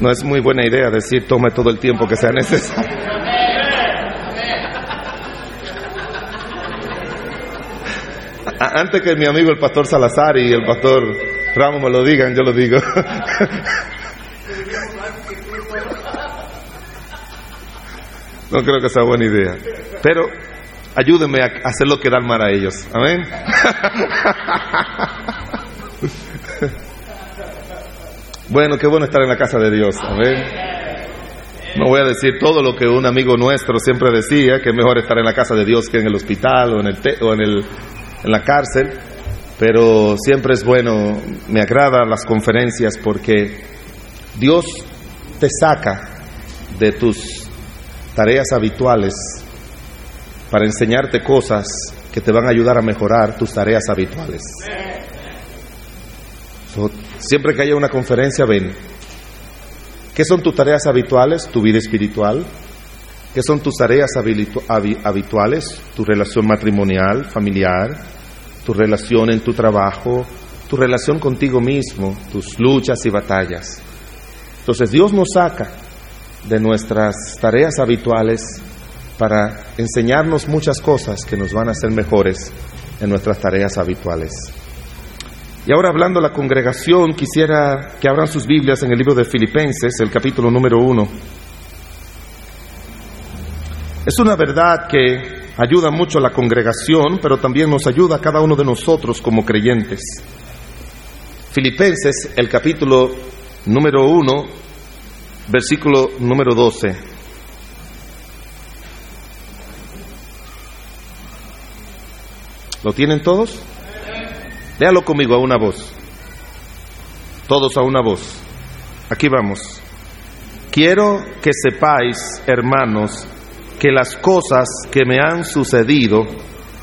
No, es muy buena idea decir tome todo el tiempo que sea necesario. Antes que mi amigo el pastor Salazar y el pastor Ramos me lo digan, yo lo digo. No creo que sea buena idea. Pero ayúdenme a hacer lo que dan mal a ellos. Amén. Bueno, qué bueno estar en la casa de Dios. Amén. No voy a decir todo lo que un amigo nuestro siempre decía, que es mejor estar en la casa de Dios que en el hospital o en, el o en, el, en la cárcel, pero siempre es bueno, me agradan las conferencias porque Dios te saca de tus tareas habituales para enseñarte cosas que te van a ayudar a mejorar tus tareas habituales. Siempre que haya una conferencia, ven. ¿Qué son tus tareas habituales? Tu vida espiritual. ¿Qué son tus tareas habituales? Tu relación matrimonial, familiar, tu relación en tu trabajo, tu relación contigo mismo, tus luchas y batallas. Entonces Dios nos saca de nuestras tareas habituales para enseñarnos muchas cosas que nos van a hacer mejores en nuestras tareas habituales. Y ahora hablando a la congregación, quisiera que abran sus Biblias en el libro de Filipenses, el capítulo número uno. Es una verdad que ayuda mucho a la congregación, pero también nos ayuda a cada uno de nosotros como creyentes. Filipenses, el capítulo número uno, versículo número 12. ¿Lo tienen todos? Léalo conmigo a una voz. Todos a una voz. Aquí vamos. Quiero que sepáis, hermanos, que las cosas que me han sucedido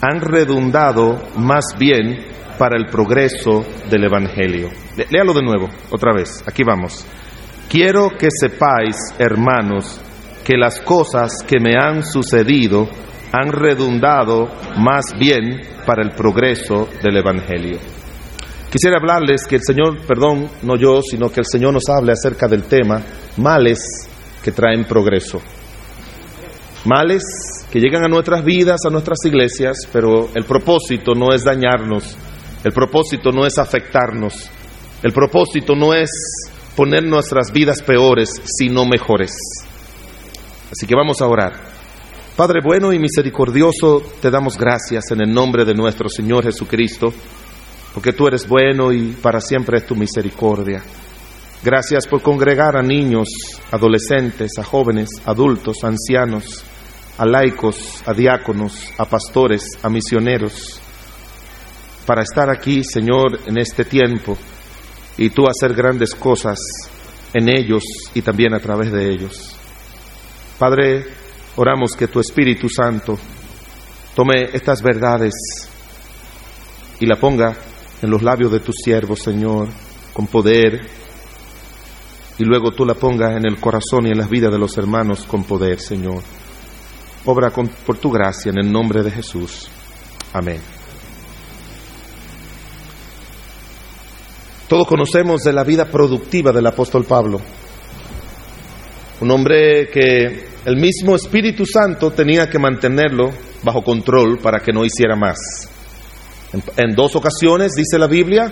han redundado más bien para el progreso del Evangelio. Lé- Léalo de nuevo, otra vez. Aquí vamos. Quiero que sepáis, hermanos, que las cosas que me han sucedido han redundado más bien para el progreso del Evangelio. Quisiera hablarles que el Señor, perdón, no yo, sino que el Señor nos hable acerca del tema males que traen progreso. Males que llegan a nuestras vidas, a nuestras iglesias, pero el propósito no es dañarnos, el propósito no es afectarnos, el propósito no es poner nuestras vidas peores, sino mejores. Así que vamos a orar. Padre bueno y misericordioso, te damos gracias en el nombre de nuestro Señor Jesucristo, porque tú eres bueno y para siempre es tu misericordia. Gracias por congregar a niños, adolescentes, a jóvenes, adultos, ancianos, a laicos, a diáconos, a pastores, a misioneros, para estar aquí, Señor, en este tiempo y tú hacer grandes cosas en ellos y también a través de ellos. Padre, oramos que tu Espíritu Santo tome estas verdades y la ponga en los labios de tus siervos, Señor, con poder, y luego tú la pongas en el corazón y en las vidas de los hermanos con poder, Señor. Obra con- por tu gracia en el nombre de Jesús. Amén. Todos conocemos de la vida productiva del apóstol Pablo. Un hombre que el mismo Espíritu Santo tenía que mantenerlo bajo control para que no hiciera más. En, dos ocasiones dice la Biblia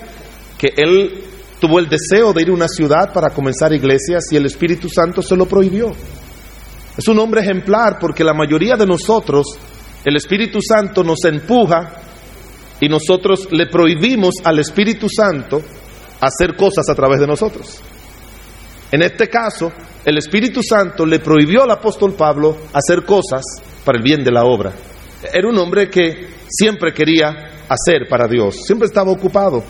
que él tuvo el deseo de ir a una ciudad para comenzar iglesias y el Espíritu Santo se lo prohibió. Es un hombre ejemplar porque la mayoría de nosotros, el Espíritu Santo nos empuja y nosotros le prohibimos al Espíritu Santo hacer cosas a través de nosotros. En este caso, el Espíritu Santo le prohibió al apóstol Pablo hacer cosas para el bien de la obra. Era un hombre que siempre quería hacer para Dios, siempre estaba ocupado.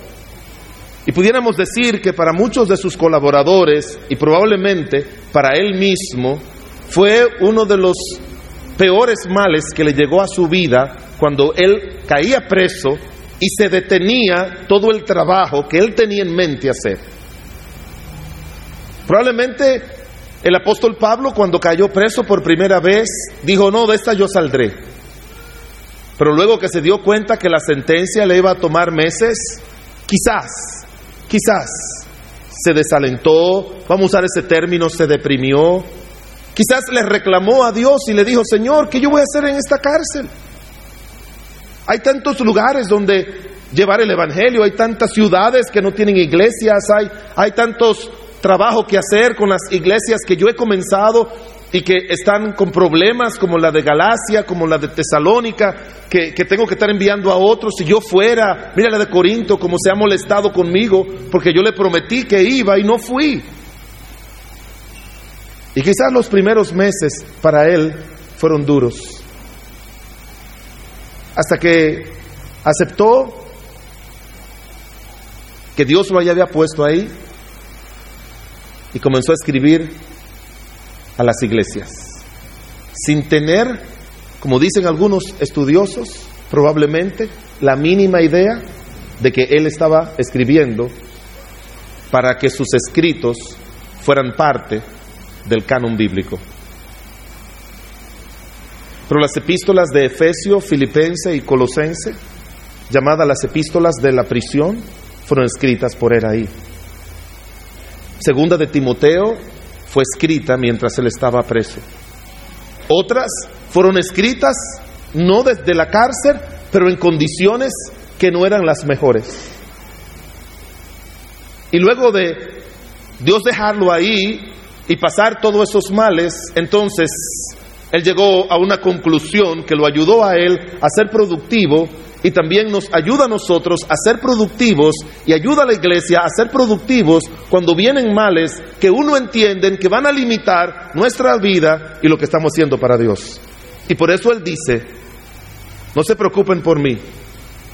Y pudiéramos decir que para muchos de sus colaboradores y probablemente para él mismo fue uno de los peores males que le llegó a su vida cuando él caía preso y se detenía todo el trabajo que él tenía en mente hacer. Probablemente el apóstol Pablo cuando cayó preso por primera vez dijo, no, de esta yo saldré. Pero luego que se dio cuenta que la sentencia le iba a tomar meses, quizás quizás se desalentó, vamos a usar ese término, se deprimió, quizás le reclamó a Dios y le dijo, Señor, ¿qué yo voy a hacer en esta cárcel? Hay tantos lugares donde llevar el Evangelio, hay tantas ciudades que no tienen iglesias, hay, hay tantos trabajos que hacer con las iglesias que yo he comenzado y que están con problemas como la de Galacia, como la de Tesalónica, que, que, tengo que estar enviando a otros. Si yo fuera, mira la de Corinto, como se ha molestado conmigo, porque yo le prometí que iba y no fui. Y quizás los primeros meses para él fueron duros. Hasta que aceptó que Dios lo había puesto ahí y comenzó a escribir a las iglesias, sin tener, como dicen algunos estudiosos, probablemente la mínima idea de que él estaba escribiendo para que sus escritos fueran parte del canon bíblico. Pero las epístolas de Efesio, Filipense y Colosense, llamadas las epístolas de la prisión, fueron escritas por él ahí. Segunda de Timoteo fue escrita mientras él estaba preso. Otras fueron escritas no desde la cárcel, pero en condiciones que no eran las mejores. Y luego de Dios dejarlo ahí y pasar todos esos males, entonces él llegó a una conclusión que lo ayudó a él a ser productivo y también nos ayuda a nosotros a ser productivos y ayuda a la iglesia a ser productivos cuando vienen males que uno entiende que van a limitar nuestra vida y lo que estamos haciendo para Dios. Y por eso Él dice, no se preocupen por mí,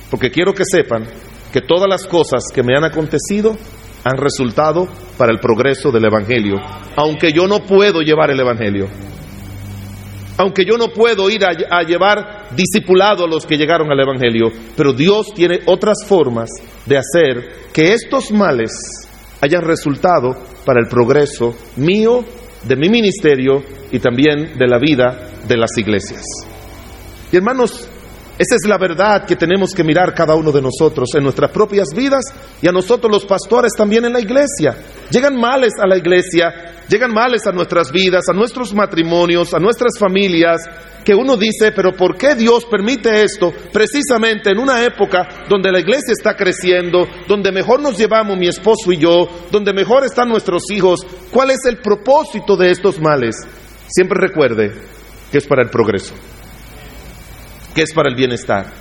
porque quiero que sepan que todas las cosas que me han acontecido han resultado para el progreso del Evangelio, aunque yo no puedo llevar el Evangelio aunque yo no puedo ir a, llevar discipulado a los que llegaron al Evangelio, pero Dios tiene otras formas de hacer que estos males hayan resultado para el progreso mío, de mi ministerio y también de la vida de las iglesias. Y hermanos, esa es la verdad que tenemos que mirar cada uno de nosotros en nuestras propias vidas y a nosotros los pastores también en la iglesia. Llegan males a la iglesia, llegan males a nuestras vidas, a nuestros matrimonios, a nuestras familias, que uno dice, pero ¿por qué Dios permite esto precisamente en una época donde la iglesia está creciendo, donde mejor nos llevamos mi esposo y yo, donde mejor están nuestros hijos? ¿Cuál es el propósito de estos males? Siempre recuerde que es para el progreso que es para el bienestar.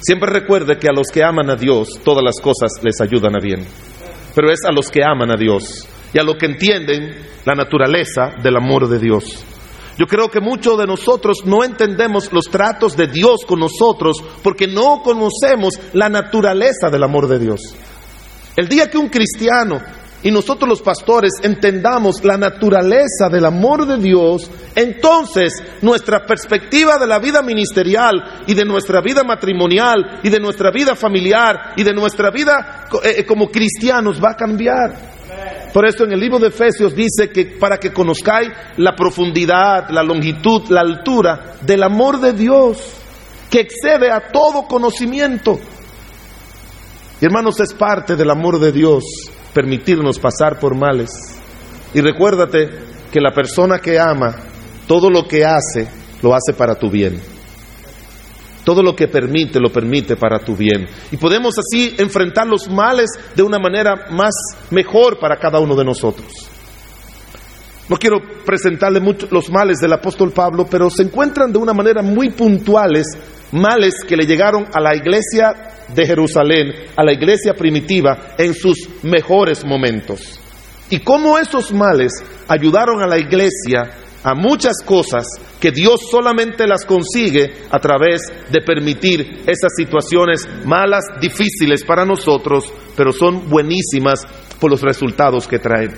Siempre recuerde que a los que aman a Dios todas las cosas les ayudan a bien, pero es a los que aman a Dios y a los que entienden la naturaleza del amor de Dios. Yo creo que muchos de nosotros no entendemos los tratos de Dios con nosotros porque no conocemos la naturaleza del amor de Dios. El día que un cristiano y nosotros los pastores entendamos la naturaleza del amor de Dios, entonces nuestra perspectiva de la vida ministerial y de nuestra vida matrimonial y de nuestra vida familiar y de nuestra vida eh, eh, como cristianos va a cambiar. Por eso en el libro de Efesios dice que para que conozcáis la profundidad, la longitud, la altura del amor de Dios, que excede a todo conocimiento. Y hermanos, es parte del amor de Dios permitirnos pasar por males. Y recuérdate que la persona que ama, todo lo que hace, lo hace para tu bien. Todo lo que permite, lo permite para tu bien. Y podemos así enfrentar los males de una manera más mejor para cada uno de nosotros. No quiero presentarle mucho los males del apóstol Pablo, pero se encuentran de una manera muy puntuales males que le llegaron a la iglesia de Jerusalén, a la iglesia primitiva, en sus mejores momentos. Y cómo esos males ayudaron a la iglesia a muchas cosas que Dios solamente las consigue a través de permitir esas situaciones malas, difíciles para nosotros, pero son buenísimas por los resultados que traen.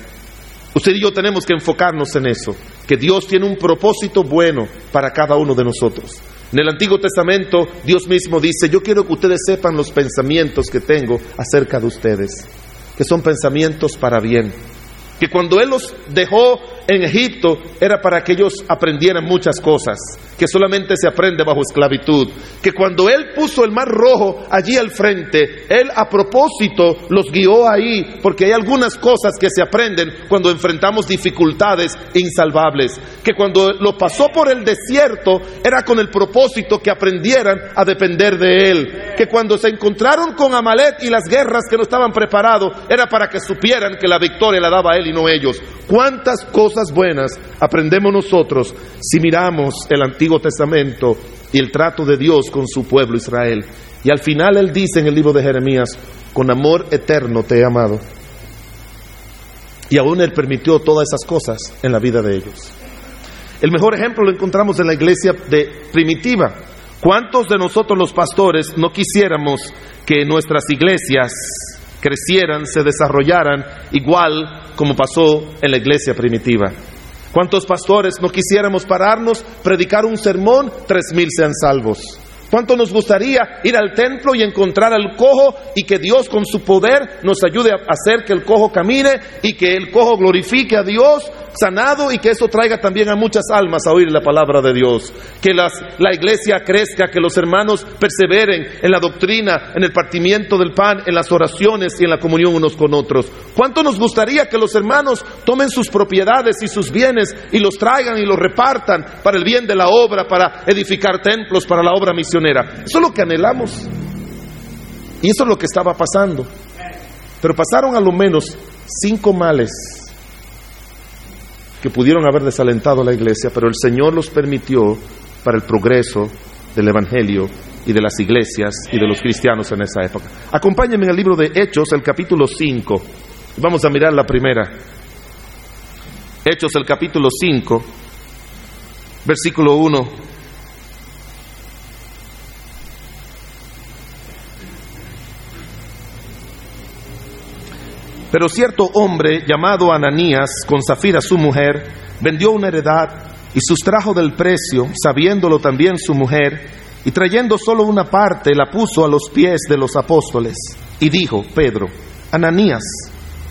Usted y yo tenemos que enfocarnos en eso, que Dios tiene un propósito bueno para cada uno de nosotros. En el Antiguo Testamento Dios mismo dice, yo quiero que ustedes sepan los pensamientos que tengo acerca de ustedes, que son pensamientos para bien. Que cuando Él los dejó en Egipto era para que ellos aprendieran muchas cosas, que solamente se aprende bajo esclavitud, que cuando Él puso el mar rojo allí al frente, Él a propósito los guió ahí, porque hay algunas cosas que se aprenden cuando enfrentamos dificultades insalvables, que cuando lo pasó por el desierto era con el propósito que aprendieran a depender de Él, que cuando se encontraron con Amalet y las guerras que no estaban preparados, era para que supieran que la victoria la daba Él y no ellos. ¿Cuántas cosas buenas aprendemos nosotros si miramos el Antiguo Testamento y el trato de Dios con su pueblo Israel? Y al final Él dice en el libro de Jeremías, con amor eterno te he amado. Y aún Él permitió todas esas cosas en la vida de ellos. El mejor ejemplo lo encontramos en la iglesia de primitiva. ¿Cuántos de nosotros los pastores no quisiéramos que nuestras iglesias crecieran, se desarrollaran igual como pasó en la iglesia primitiva. ¿Cuántos pastores no quisiéramos pararnos, predicar un sermón, tres mil sean salvos? ¿Cuánto nos gustaría ir al templo y encontrar al cojo y que Dios con su poder nos ayude a hacer que el cojo camine y que el cojo glorifique a Dios sanado y que eso traiga también a muchas almas a oír la palabra de Dios. Que las, la iglesia crezca, que los hermanos perseveren en la doctrina, en el partimiento del pan, en las oraciones y en la comunión unos con otros. ¿Cuánto nos gustaría que los hermanos tomen sus propiedades y sus bienes y los traigan y los repartan para el bien de la obra, para edificar templos, para la obra misionera? Eso es lo que anhelamos. Y eso es lo que estaba pasando. Pero pasaron a lo menos cinco males que pudieron haber desalentado a la iglesia, pero el Señor los permitió para el progreso del Evangelio y de las iglesias y de los cristianos en esa época. Acompáñenme en el libro de Hechos, el capítulo 5. Vamos a mirar la primera. Hechos, el capítulo 5, versículo 1. Pero cierto hombre llamado Ananías, con Zafira su mujer, vendió una heredad y sustrajo del precio, sabiéndolo también su mujer, y trayendo solo una parte la puso a los pies de los apóstoles. Y dijo, Pedro, Ananías,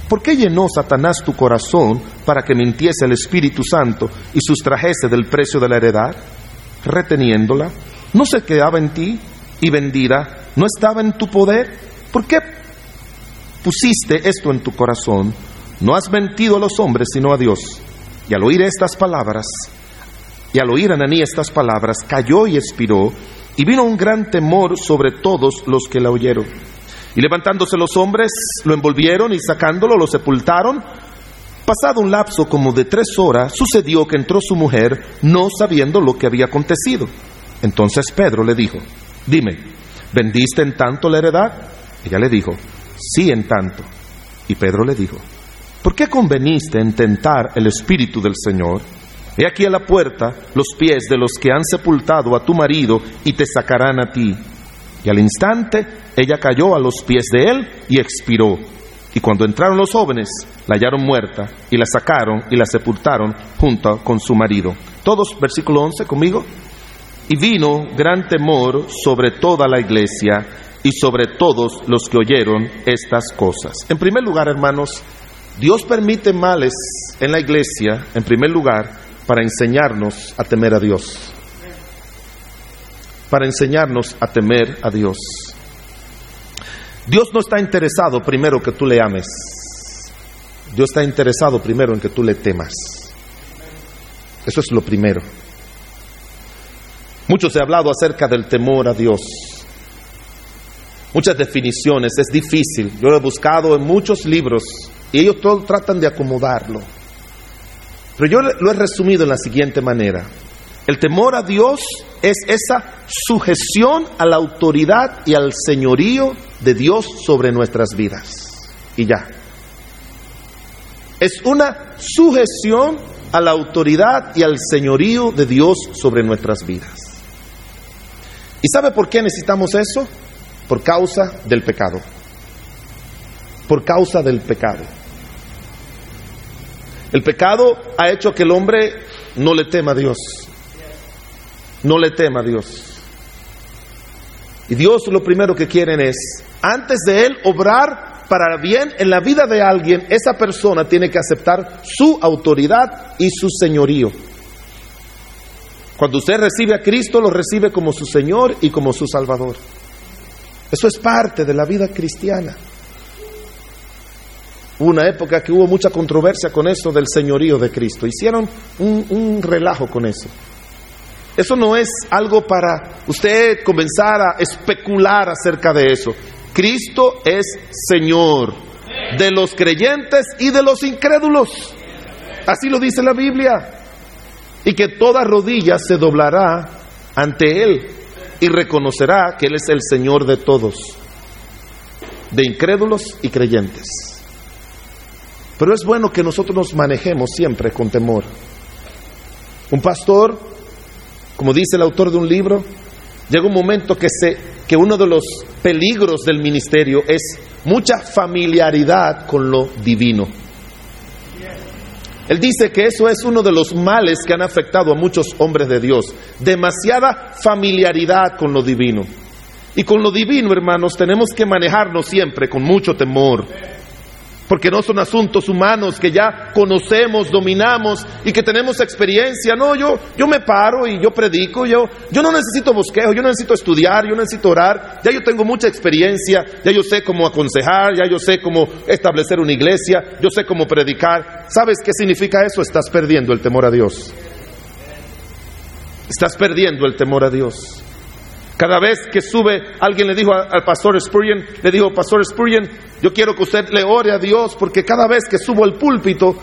¿por qué llenó Satanás tu corazón para que mintiese el Espíritu Santo y sustrajese del precio de la heredad? Reteniéndola, ¿no se quedaba en ti y vendida? ¿No estaba en tu poder? ¿Por qué pusiste esto en tu corazón, no has mentido a los hombres, sino a Dios. Y al oír estas palabras, y al oír Ananí estas palabras, cayó y expiró, y vino un gran temor sobre todos los que la oyeron. Y levantándose los hombres, lo envolvieron y sacándolo, lo sepultaron. Pasado un lapso como de tres horas, sucedió que entró su mujer, no sabiendo lo que había acontecido. Entonces Pedro le dijo, dime, ¿vendiste en tanto la heredad? Ella le dijo, sí en tanto. Y Pedro le dijo, ¿por qué conveniste en tentar el Espíritu del Señor? He aquí a la puerta los pies de los que han sepultado a tu marido y te sacarán a ti. Y al instante ella cayó a los pies de él y expiró. Y cuando entraron los jóvenes, la hallaron muerta y la sacaron y la sepultaron junto con su marido. Todos, versículo 11 conmigo. Y vino gran temor sobre toda la iglesia y sobre todos los que oyeron estas cosas. En primer lugar, hermanos, Dios permite males en la iglesia, en primer lugar, para enseñarnos a temer a Dios. Para enseñarnos a temer a Dios. Dios no está interesado primero que tú le ames. Dios está interesado primero en que tú le temas. Eso es lo primero. Mucho se ha hablado acerca del temor a Dios muchas definiciones, es difícil. Yo lo he buscado en muchos libros y ellos todos tratan de acomodarlo. Pero yo lo he resumido en la siguiente manera. El temor a Dios es esa sujeción a la autoridad y al señorío de Dios sobre nuestras vidas. Y ya. Es una sujeción a la autoridad y al señorío de Dios sobre nuestras vidas. ¿Y sabe por qué necesitamos eso? Por causa del pecado. Por causa del pecado. El pecado ha hecho que el hombre no le tema a Dios. No le tema a Dios. Y Dios lo primero que quieren es, antes de Él obrar, para bien en la vida de alguien, esa persona tiene que aceptar su autoridad y su señorío. Cuando usted recibe a Cristo, lo recibe como su Señor y como su Salvador. Eso es parte de la vida cristiana. Hubo una época que hubo mucha controversia con eso del señorío de Cristo. Hicieron un, un relajo con eso. Eso no es algo para usted comenzar a especular acerca de eso. Cristo es Señor de los creyentes y de los incrédulos. Así lo dice la Biblia. Y que toda rodilla se doblará ante Él y reconocerá que Él es el Señor de todos, de incrédulos y creyentes. Pero es bueno que nosotros nos manejemos siempre con temor. Un pastor, como dice el autor de un libro, llega un momento que, se, que uno de los peligros del ministerio es mucha familiaridad con lo divino. Él dice que eso es uno de los males que han afectado a muchos hombres de Dios, demasiada familiaridad con lo divino. Y con lo divino, hermanos, tenemos que manejarnos siempre con mucho temor porque no son asuntos humanos que ya conocemos, dominamos y que tenemos experiencia. No, yo, yo me paro y yo predico, yo, yo no necesito bosquejo, yo no necesito estudiar, yo no necesito orar, ya yo tengo mucha experiencia, ya yo sé cómo aconsejar, ya yo sé cómo establecer una iglesia, yo sé cómo predicar. ¿Sabes qué significa eso? Estás perdiendo el temor a Dios. Estás perdiendo el temor a Dios. Cada vez que sube, alguien le dijo al pastor Spurgeon, le dijo, pastor Spurgeon, yo quiero que usted le ore a Dios porque cada vez que subo al púlpito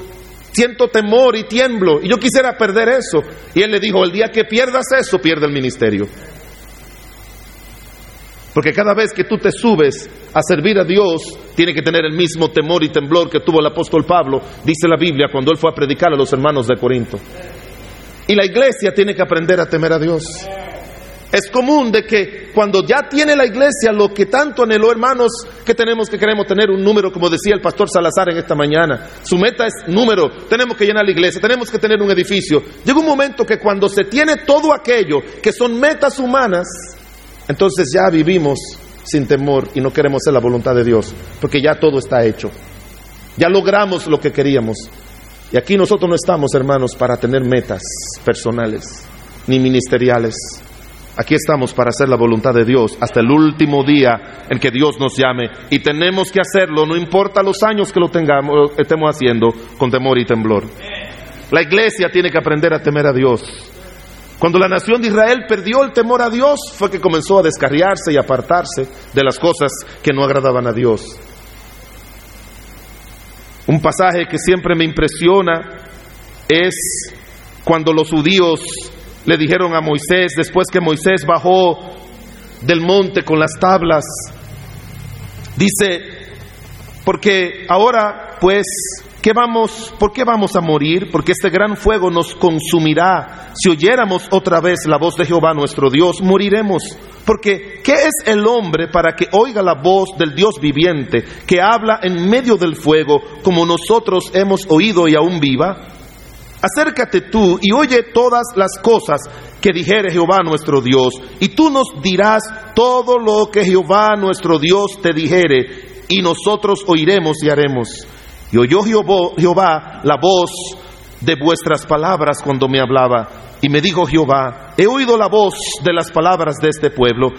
siento temor y tiemblo y yo quisiera perder eso. Y él le dijo, el día que pierdas eso, pierde el ministerio. Porque cada vez que tú te subes a servir a Dios, tiene que tener el mismo temor y temblor que tuvo el apóstol Pablo, dice la Biblia, cuando él fue a predicar a los hermanos de Corinto. Y la iglesia tiene que aprender a temer a Dios. Es común de que cuando ya tiene la iglesia lo que tanto anheló, hermanos, que tenemos que queremos tener un número, como decía el pastor Salazar en esta mañana. Su meta es número, tenemos que llenar la iglesia, tenemos que tener un edificio. Llega un momento que cuando se tiene todo aquello que son metas humanas, entonces ya vivimos sin temor y no queremos hacer la voluntad de Dios, porque ya todo está hecho. Ya logramos lo que queríamos. Y aquí nosotros no estamos, hermanos, para tener metas personales ni ministeriales. Aquí estamos para hacer la voluntad de Dios hasta el último día en que Dios nos llame y tenemos que hacerlo, no importa los años que lo tengamos, estemos haciendo con temor y temblor. La iglesia tiene que aprender a temer a Dios. Cuando la nación de Israel perdió el temor a Dios fue que comenzó a descarriarse y apartarse de las cosas que no agradaban a Dios. Un pasaje que siempre me impresiona es cuando los judíos le dijeron a Moisés, después que Moisés bajó del monte con las tablas, dice, porque ahora pues, ¿qué vamos, ¿por qué vamos a morir? Porque este gran fuego nos consumirá. Si oyéramos otra vez la voz de Jehová nuestro Dios, moriremos. Porque, ¿qué es el hombre para que oiga la voz del Dios viviente, que habla en medio del fuego, como nosotros hemos oído y aún viva? Acércate tú y oye todas las cosas que dijere Jehová nuestro Dios, y tú nos dirás todo lo que Jehová nuestro Dios te dijere, y nosotros oiremos y haremos. Y oyó Jehová la voz de vuestras palabras cuando me hablaba, y me dijo Jehová, he oído la voz de las palabras de este pueblo,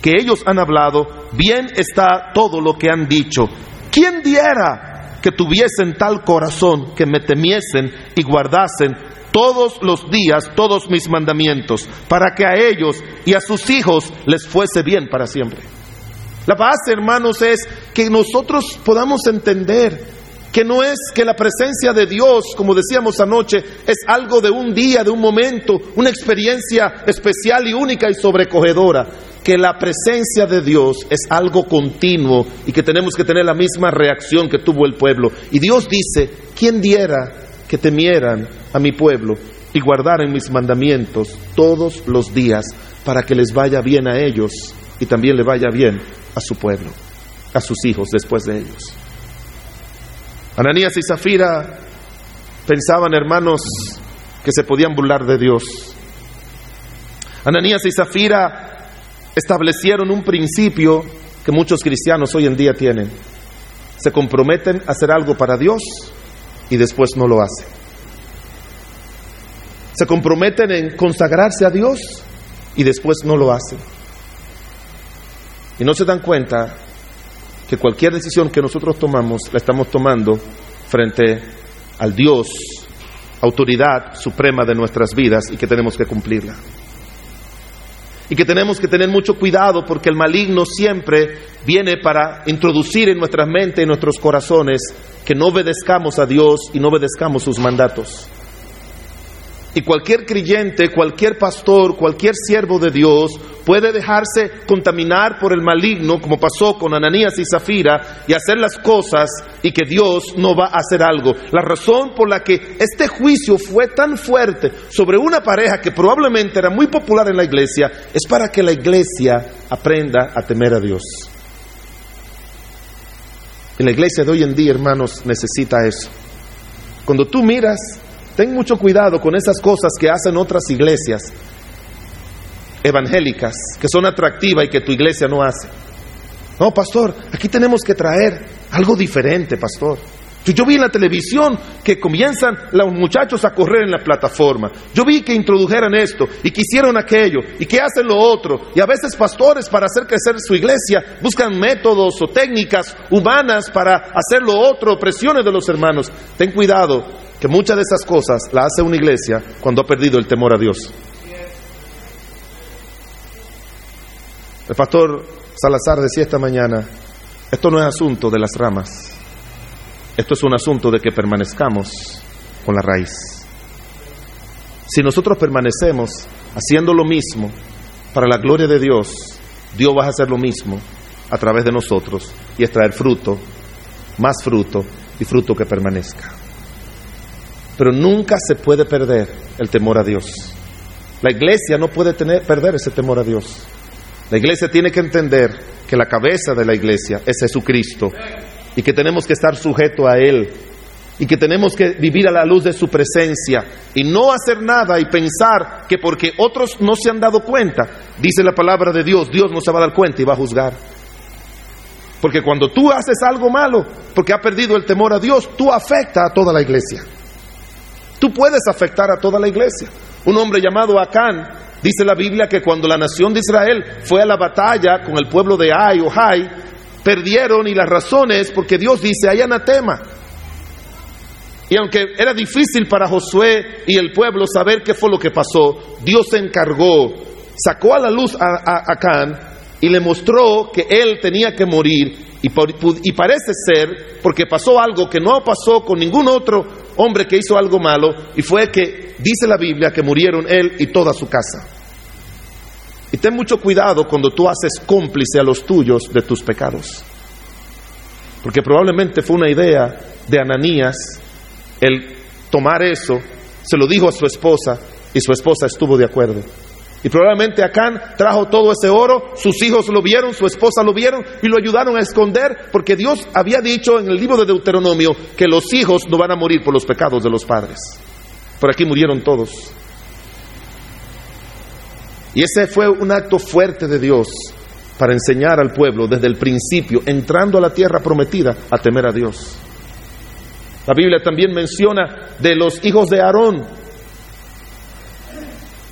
que ellos han hablado, bien está todo lo que han dicho. ¿Quién diera que tuviesen tal corazón que me temiesen y guardasen todos los días todos mis mandamientos, para que a ellos y a sus hijos les fuese bien para siempre. La base, hermanos, es que nosotros podamos entender que no es que la presencia de Dios, como decíamos anoche, es algo de un día, de un momento, una experiencia especial y única y sobrecogedora, que la presencia de Dios es algo continuo y que tenemos que tener la misma reacción que tuvo el pueblo. Y Dios dice, ¿quién diera que temieran a mi pueblo y guardaran mis mandamientos todos los días para que les vaya bien a ellos y también le vaya bien a su pueblo, a sus hijos después de ellos? Ananías y Zafira pensaban, hermanos, que se podían burlar de Dios. Ananías y Zafira establecieron un principio que muchos cristianos hoy en día tienen. se comprometen a hacer algo para Dios y después no lo hacen. Se comprometen en consagrarse a Dios y después no lo hacen. Y no se dan cuenta que cualquier decisión que nosotros tomamos la estamos tomando frente al Dios, autoridad suprema de nuestras vidas y que tenemos que cumplirla. Y que tenemos que tener mucho cuidado porque el maligno siempre viene para introducir en nuestra mente y nuestros corazones que no obedezcamos a Dios y no obedezcamos sus mandatos. Y cualquier creyente, cualquier pastor, cualquier siervo de Dios puede dejarse contaminar por el maligno, como pasó con Ananías y Zafira, y hacer las cosas y que Dios no va a hacer algo. La razón por la que este juicio fue tan fuerte sobre una pareja que probablemente era muy popular en la iglesia es para que la iglesia aprenda a temer a Dios. Y la iglesia de hoy en día, hermanos, necesita eso. Cuando tú miras Ten mucho cuidado con esas cosas que hacen otras iglesias evangélicas, que son atractivas y que tu iglesia no hace. No, pastor, aquí tenemos que traer algo diferente, pastor. Yo vi en la televisión que comienzan los muchachos a correr en la plataforma. Yo vi que introdujeran esto y que hicieron aquello y que hacen lo otro. Y a veces pastores para hacer crecer su iglesia buscan métodos o técnicas humanas para hacer lo otro, presiones de los hermanos. Ten cuidado que muchas de esas cosas las hace una iglesia cuando ha perdido el temor a Dios. El pastor Salazar decía esta mañana, esto no es asunto de las ramas. Esto es un asunto de que permanezcamos con la raíz. Si nosotros permanecemos haciendo lo mismo para la gloria de Dios, Dios va a hacer lo mismo a través de nosotros y extraer fruto, más fruto y fruto que permanezca. Pero nunca se puede perder el temor a Dios. La iglesia no puede tener, perder ese temor a Dios. La iglesia tiene que entender que la cabeza de la iglesia es Jesucristo y que tenemos que estar sujeto a Él y que tenemos que vivir a la luz de su presencia y no hacer nada y pensar que porque otros no se han dado cuenta, dice la palabra de Dios, Dios no se va a dar cuenta y va a juzgar. Porque cuando tú haces algo malo, porque ha perdido el temor a Dios, tú afecta a toda la iglesia. Tú puedes afectar a toda la iglesia. Un hombre llamado Acán, dice la Biblia que cuando la nación de Israel fue a la batalla con el pueblo de Ai o Jai, perdieron y las razones porque Dios dice, hay anatema. Y aunque era difícil para Josué y el pueblo saber qué fue lo que pasó, Dios se encargó, sacó a la luz a, Acán y le mostró que él tenía que morir. Y, parece ser, porque pasó algo que no pasó con ningún otro hombre que hizo algo malo, y fue que dice la Biblia que murieron él y toda su casa. Y ten mucho cuidado cuando tú haces cómplice a los tuyos de tus pecados. Porque probablemente fue una idea de Ananías el tomar eso, se lo dijo a su esposa y su esposa estuvo de acuerdo. Y probablemente Acán trajo todo ese oro, sus hijos lo vieron, su esposa lo vieron y lo ayudaron a esconder, porque Dios había dicho en el libro de Deuteronomio que los hijos no van a morir por los pecados de los padres. Por aquí murieron todos. Y ese fue un acto fuerte de Dios para enseñar al pueblo desde el principio, entrando a la tierra prometida, a temer a Dios. La Biblia también menciona de los hijos de Aarón,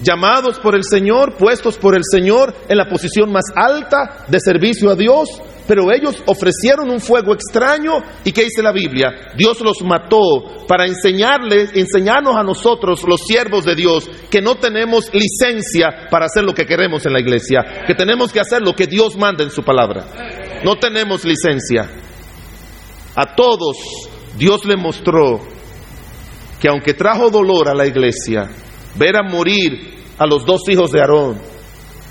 llamados por el Señor, puestos por el Señor en la posición más alta de servicio a Dios, pero ellos ofrecieron un fuego extraño y ¿qué dice la Biblia? Dios los mató para enseñarles, enseñarnos a nosotros, los siervos de Dios, que no tenemos licencia para hacer lo que queremos en la iglesia, que tenemos que hacer lo que Dios manda en su palabra. No tenemos licencia. A todos Dios le mostró que aunque trajo dolor a la iglesia, ver a morir a los dos hijos de Aarón,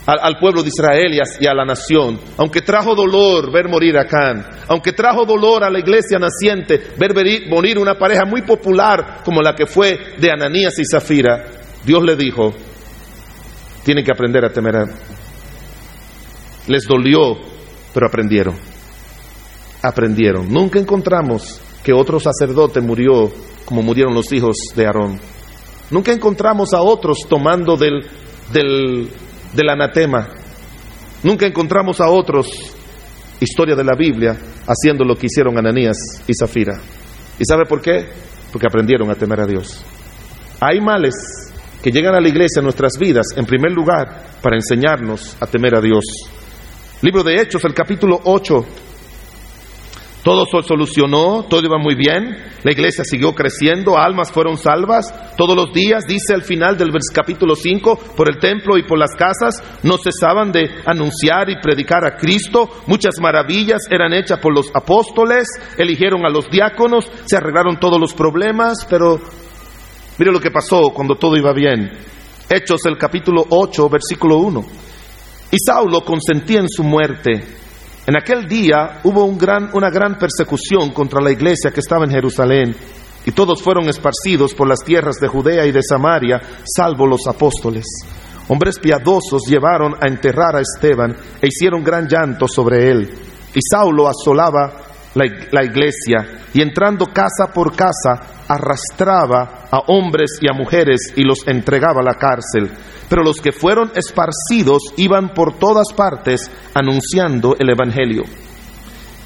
al, pueblo de Israel y a, la nación. Aunque trajo dolor ver morir a Can, aunque trajo dolor a la iglesia naciente ver morir una pareja muy popular como la que fue de Ananías y Zafira, Dios le dijo, tienen que aprender a temer. Les dolió, pero aprendieron. Aprendieron. Nunca encontramos que otro sacerdote murió como murieron los hijos de Aarón. Nunca encontramos a otros tomando del, del, del anatema. Nunca encontramos a otros historia de la Biblia haciendo lo que hicieron Ananías y Zafira. ¿Y sabe por qué? Porque aprendieron a temer a Dios. Hay males que llegan a la iglesia en nuestras vidas, en primer lugar, para enseñarnos a temer a Dios. Libro de Hechos, el capítulo 8, todo se solucionó, todo iba muy bien, la iglesia siguió creciendo, almas fueron salvas, todos los días, dice al final del capítulo 5, por el templo y por las casas, no cesaban de anunciar y predicar a Cristo, muchas maravillas eran hechas por los apóstoles, eligieron a los diáconos, se arreglaron todos los problemas, pero mire lo que pasó cuando todo iba bien. Hechos el capítulo 8, versículo 1. Y Saulo consentía en su muerte en aquel día hubo una gran persecución contra la iglesia que estaba en Jerusalén y todos fueron esparcidos por las tierras de Judea y de Samaria, salvo los apóstoles. Hombres piadosos llevaron a enterrar a Esteban e hicieron gran llanto sobre él. Y Saulo asolaba la, iglesia y entrando casa por casa arrastraba a hombres y a mujeres y los entregaba a la cárcel. Pero los que fueron esparcidos iban por todas partes anunciando el Evangelio.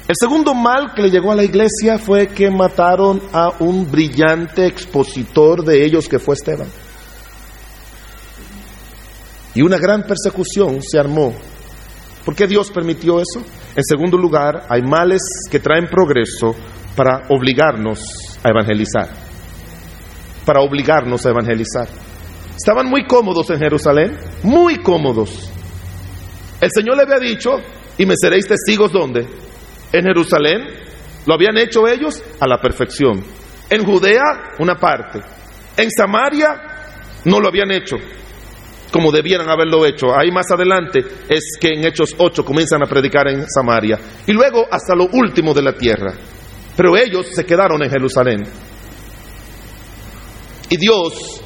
El segundo mal que le llegó a la iglesia fue que mataron a un brillante expositor de ellos que fue Esteban. Y una gran persecución se armó. ¿Por qué Dios permitió eso? En segundo lugar, hay males que traen progreso para obligarnos a evangelizar. Para obligarnos a evangelizar. Estaban muy cómodos en Jerusalén, muy cómodos. El Señor le había dicho, y me seréis testigos ¿dónde? En Jerusalén. ¿Lo habían hecho ellos? A la perfección. En Judea, una parte. En Samaria, no lo habían hecho como debieran haberlo hecho. Ahí más adelante es que en Hechos 8 comienzan a predicar en Samaria y luego hasta lo último de la tierra. Pero ellos se quedaron en Jerusalén. Y Dios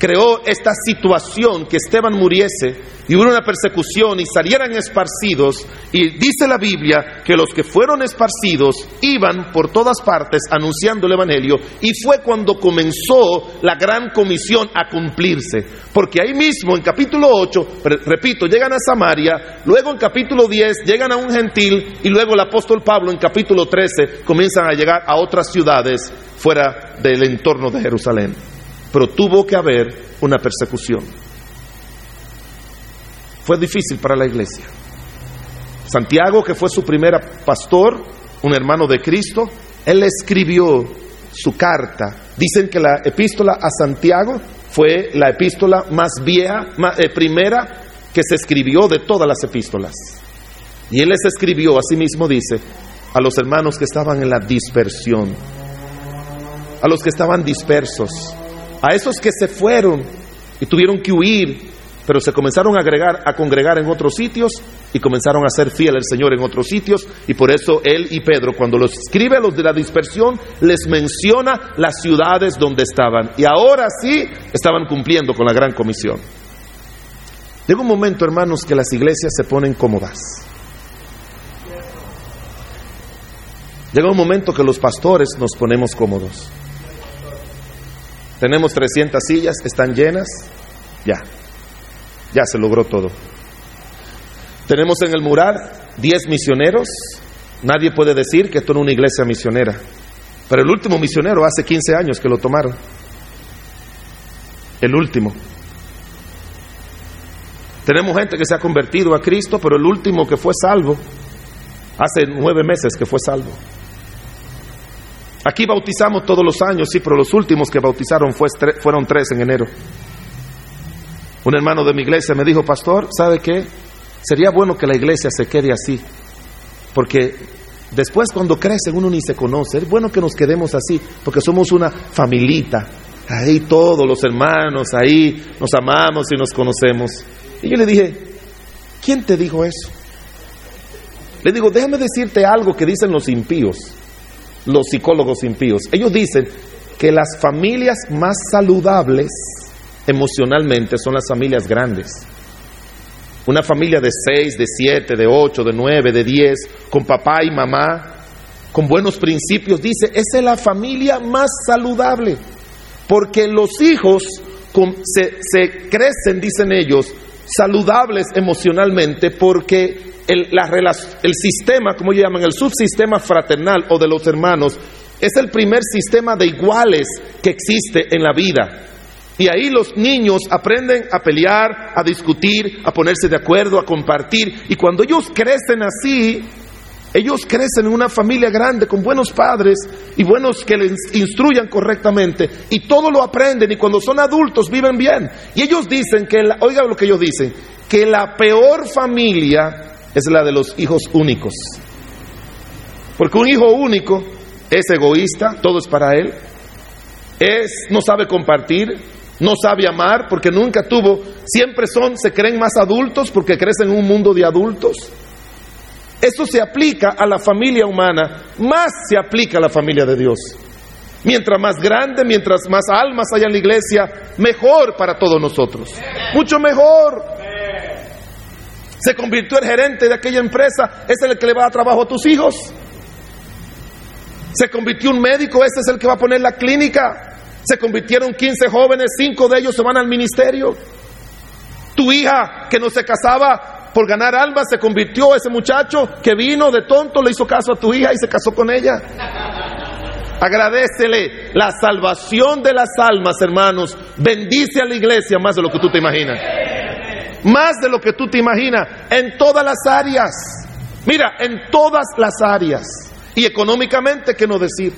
creó esta situación que Esteban muriese y hubo una persecución y salieran esparcidos. Y dice la Biblia que los que fueron esparcidos iban por todas partes anunciando el Evangelio y fue cuando comenzó la gran comisión a cumplirse. Porque ahí mismo en capítulo 8, repito, llegan a Samaria, luego en capítulo 10 llegan a un gentil y luego el apóstol Pablo en capítulo 13 comienzan a llegar a otras ciudades fuera del entorno de Jerusalén pero tuvo que haber una persecución. Fue difícil para la iglesia. Santiago, que fue su primer pastor, un hermano de Cristo, él escribió su carta. Dicen que la epístola a Santiago fue la epístola más vieja, eh, primera que se escribió de todas las epístolas. Y él les escribió, así mismo dice, a los hermanos que estaban en la dispersión, a los que estaban dispersos, a esos que se fueron y tuvieron que huir, pero se comenzaron a, agregar, a congregar en otros sitios y comenzaron a ser fiel al Señor en otros sitios. Y por eso él y Pedro, cuando los escribe a los de la dispersión, les menciona las ciudades donde estaban. Y ahora sí estaban cumpliendo con la gran comisión. Llega un momento, hermanos, que las iglesias se ponen cómodas. Llega un momento que los pastores nos ponemos cómodos. Tenemos 300 sillas, están llenas, ya, ya se logró todo. Tenemos en el mural 10 misioneros, nadie puede decir que esto no es una iglesia misionera, pero el último misionero hace 15 años que lo tomaron, el último. Tenemos gente que se ha convertido a Cristo, pero el último que fue salvo, hace nueve meses que fue salvo. Aquí bautizamos todos los años, sí, pero los últimos que bautizaron fueron tres en enero. Un hermano de mi iglesia me dijo, pastor, ¿sabe qué? Sería bueno que la iglesia se quede así, porque después cuando crecen uno ni se conoce. Es bueno que nos quedemos así, porque somos una familita. Ahí todos los hermanos, ahí nos amamos y nos conocemos. Y yo le dije, ¿quién te dijo eso? Le digo, déjame decirte algo que dicen los impíos los psicólogos impíos. Ellos dicen que las familias más saludables emocionalmente son las familias grandes. Una familia de seis, de siete, de ocho, de nueve, de diez, con papá y mamá, con buenos principios, dice, esa es la familia más saludable, porque los hijos se, se crecen, dicen ellos, saludables emocionalmente porque el, el sistema, como llaman, el subsistema fraternal o de los hermanos, es el primer sistema de iguales que existe en la vida. Y ahí los niños aprenden a pelear, a discutir, a ponerse de acuerdo, a compartir. Y cuando ellos crecen así, ellos crecen en una familia grande con buenos padres y buenos que les instruyan correctamente y todo lo aprenden y cuando son adultos viven bien. Y ellos dicen que, oiga lo que ellos dicen, que la peor familia es la de los hijos únicos. Porque un hijo único es egoísta, todo es para él, es no sabe compartir, no sabe amar porque nunca tuvo, siempre son, se creen más adultos porque crecen en un mundo de adultos. Eso se aplica a la familia humana, más se aplica a la familia de Dios. Mientras más grande, mientras más almas haya en la iglesia, mejor para todos nosotros. Mucho mejor. Se convirtió el gerente de aquella empresa, es el que le va a dar trabajo a tus hijos. Se convirtió un médico, ese es el que va a poner la clínica. Se convirtieron 15 jóvenes, 5 de ellos se van al ministerio. Tu hija que no se casaba, por ganar almas se convirtió ese muchacho que vino de tonto, le hizo caso a tu hija y se casó con ella. Agradecele la salvación de las almas, hermanos. Bendice a la iglesia más de lo que tú te imaginas. Más de lo que tú te imaginas. En todas las áreas. Mira, en todas las áreas. Y económicamente, ¿qué no decir?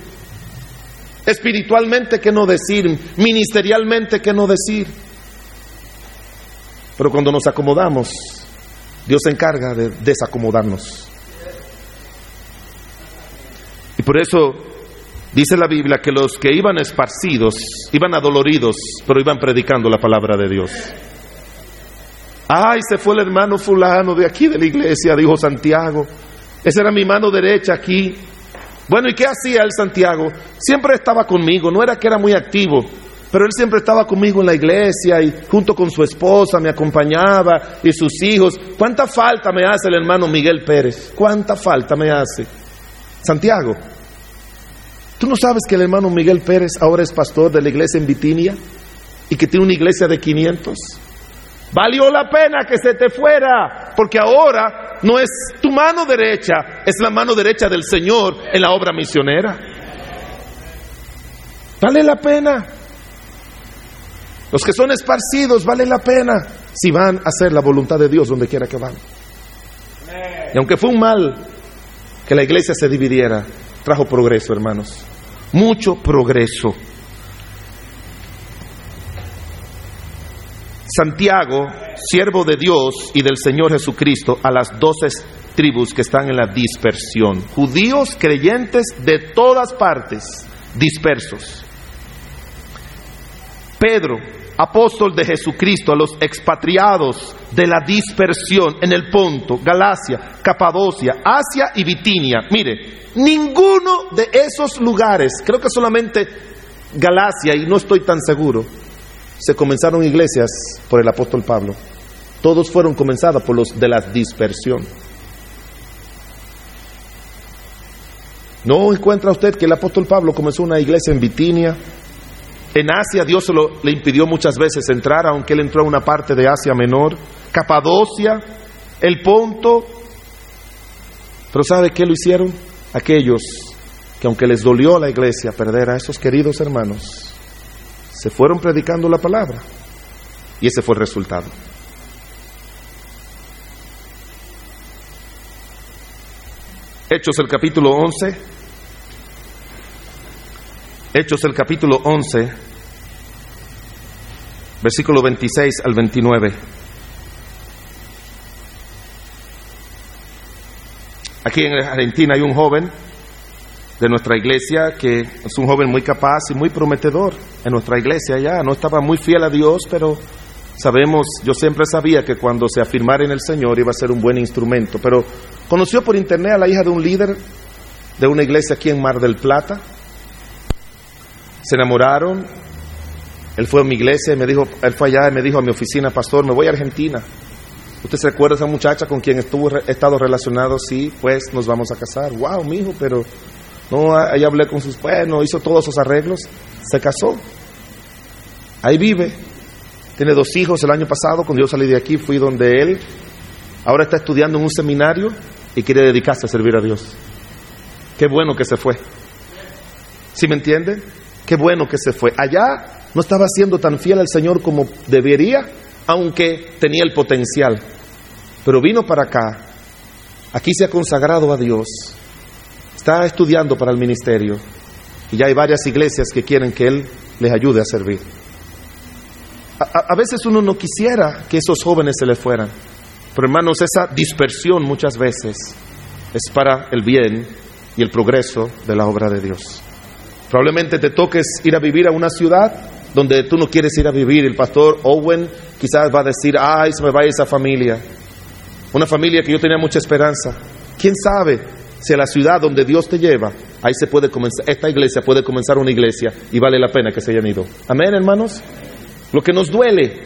Espiritualmente, ¿qué no decir? Ministerialmente, ¿qué no decir? Pero cuando nos acomodamos Dios se encarga de desacomodarnos. Y por eso dice la Biblia que los que iban esparcidos, iban adoloridos, pero iban predicando la palabra de Dios. Ay, se fue el hermano fulano de aquí de la iglesia, dijo Santiago. Esa era mi mano derecha aquí. Bueno, ¿y qué hacía el Santiago? Siempre estaba conmigo, no era que era muy activo, pero él siempre estaba conmigo en la iglesia y junto con su esposa me acompañaba y sus hijos. ¿Cuánta falta me hace el hermano Miguel Pérez? ¿Cuánta falta me hace? Santiago, ¿tú no sabes que el hermano Miguel Pérez ahora es pastor de la iglesia en Bitinia y que tiene una iglesia de 500? Valió la pena que se te fuera, porque ahora no es tu mano derecha, es la mano derecha del Señor en la obra misionera. Vale la pena. Los que son esparcidos vale la pena si van a hacer la voluntad de Dios donde quiera que van. Y aunque fue un mal que la iglesia se dividiera, trajo progreso, hermanos. Mucho progreso. Santiago, siervo de Dios y del Señor Jesucristo, a las doce tribus que están en la dispersión. Judíos creyentes de todas partes, dispersos. Pedro, apóstol de Jesucristo, a los expatriados de la dispersión en el Ponto, Galacia, Capadocia, Asia y Bitinia. Mire, ninguno de esos lugares, creo que solamente Galacia, y no estoy tan seguro, se comenzaron iglesias por el apóstol Pablo. Todos fueron comenzados por los de la dispersión. ¿No encuentra usted que el apóstol Pablo comenzó una iglesia en Bitinia, en Asia Dios lo, le impidió muchas veces entrar, aunque él entró a una parte de Asia menor. Capadocia, el Ponto. Pero ¿sabe qué lo hicieron? Aquellos que aunque les dolió a la iglesia perder a esos queridos hermanos, se fueron predicando la palabra. Y ese fue el resultado. Hechos el capítulo 11 Hechos el capítulo 11, versículo 26 al 29. Aquí en Argentina hay un joven de nuestra iglesia que es un joven muy capaz y muy prometedor en nuestra iglesia ya. No estaba muy fiel a Dios, pero sabemos, yo siempre sabía que cuando se afirmara en el Señor iba a ser un buen instrumento. Pero conoció por internet a la hija de un líder de una iglesia aquí en Mar del Plata se enamoraron. Él fue a mi iglesia y me dijo, él fue allá y me dijo a mi oficina, pastor, me voy a Argentina. ¿Usted se acuerda de esa muchacha con quien estuvo estado relacionado? Sí, pues nos vamos a casar. Wow, mi hijo, pero no, ahí hablé con sus, bueno, hizo todos esos arreglos, se casó. Ahí vive. Tiene dos hijos. El año pasado, cuando yo salí de aquí, fui donde él. Ahora está estudiando en un seminario y quiere dedicarse a servir a Dios. Qué bueno que se fue. ¿Sí me entienden? Qué bueno que se fue. Allá no estaba siendo tan fiel al Señor como debería, aunque tenía el potencial. Pero vino para acá. Aquí se ha consagrado a Dios. Está estudiando para el ministerio. Y ya hay varias iglesias que quieren que Él les ayude a servir. A, a veces uno no quisiera que esos jóvenes se le fueran. Pero hermanos, esa dispersión muchas veces es para el bien y el progreso de la obra de Dios. Probablemente te toques ir a vivir a una ciudad donde tú no quieres ir a vivir. El pastor Owen quizás va a decir, ay, se me va esa familia. Una familia que yo tenía mucha esperanza. ¿Quién sabe si a la ciudad donde Dios te lleva, ahí se puede comenzar, esta iglesia puede comenzar una iglesia y vale la pena que se hayan ido? Amén, hermanos. Lo que nos duele,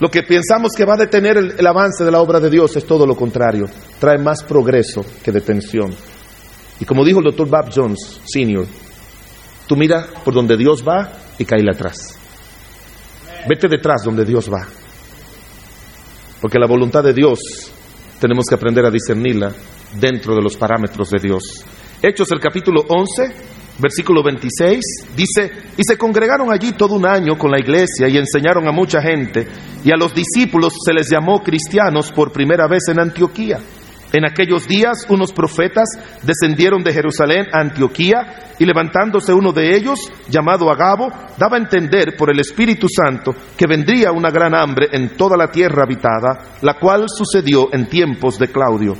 lo que pensamos que va a detener el, el avance de la obra de Dios es todo lo contrario. Trae más progreso que detención. Y como dijo el doctor Bob Jones, senior, tú mira por donde Dios va y caíle atrás. Vete detrás donde Dios va. Porque la voluntad de Dios tenemos que aprender a discernirla dentro de los parámetros de Dios. Hechos el capítulo 11, versículo 26, dice, y se congregaron allí todo un año con la iglesia y enseñaron a mucha gente, y a los discípulos se les llamó cristianos por primera vez en Antioquía. En aquellos días unos profetas descendieron de Jerusalén a Antioquía y levantándose uno de ellos, llamado Agabo, daba a entender por el Espíritu Santo que vendría una gran hambre en toda la tierra habitada, la cual sucedió en tiempos de Claudio.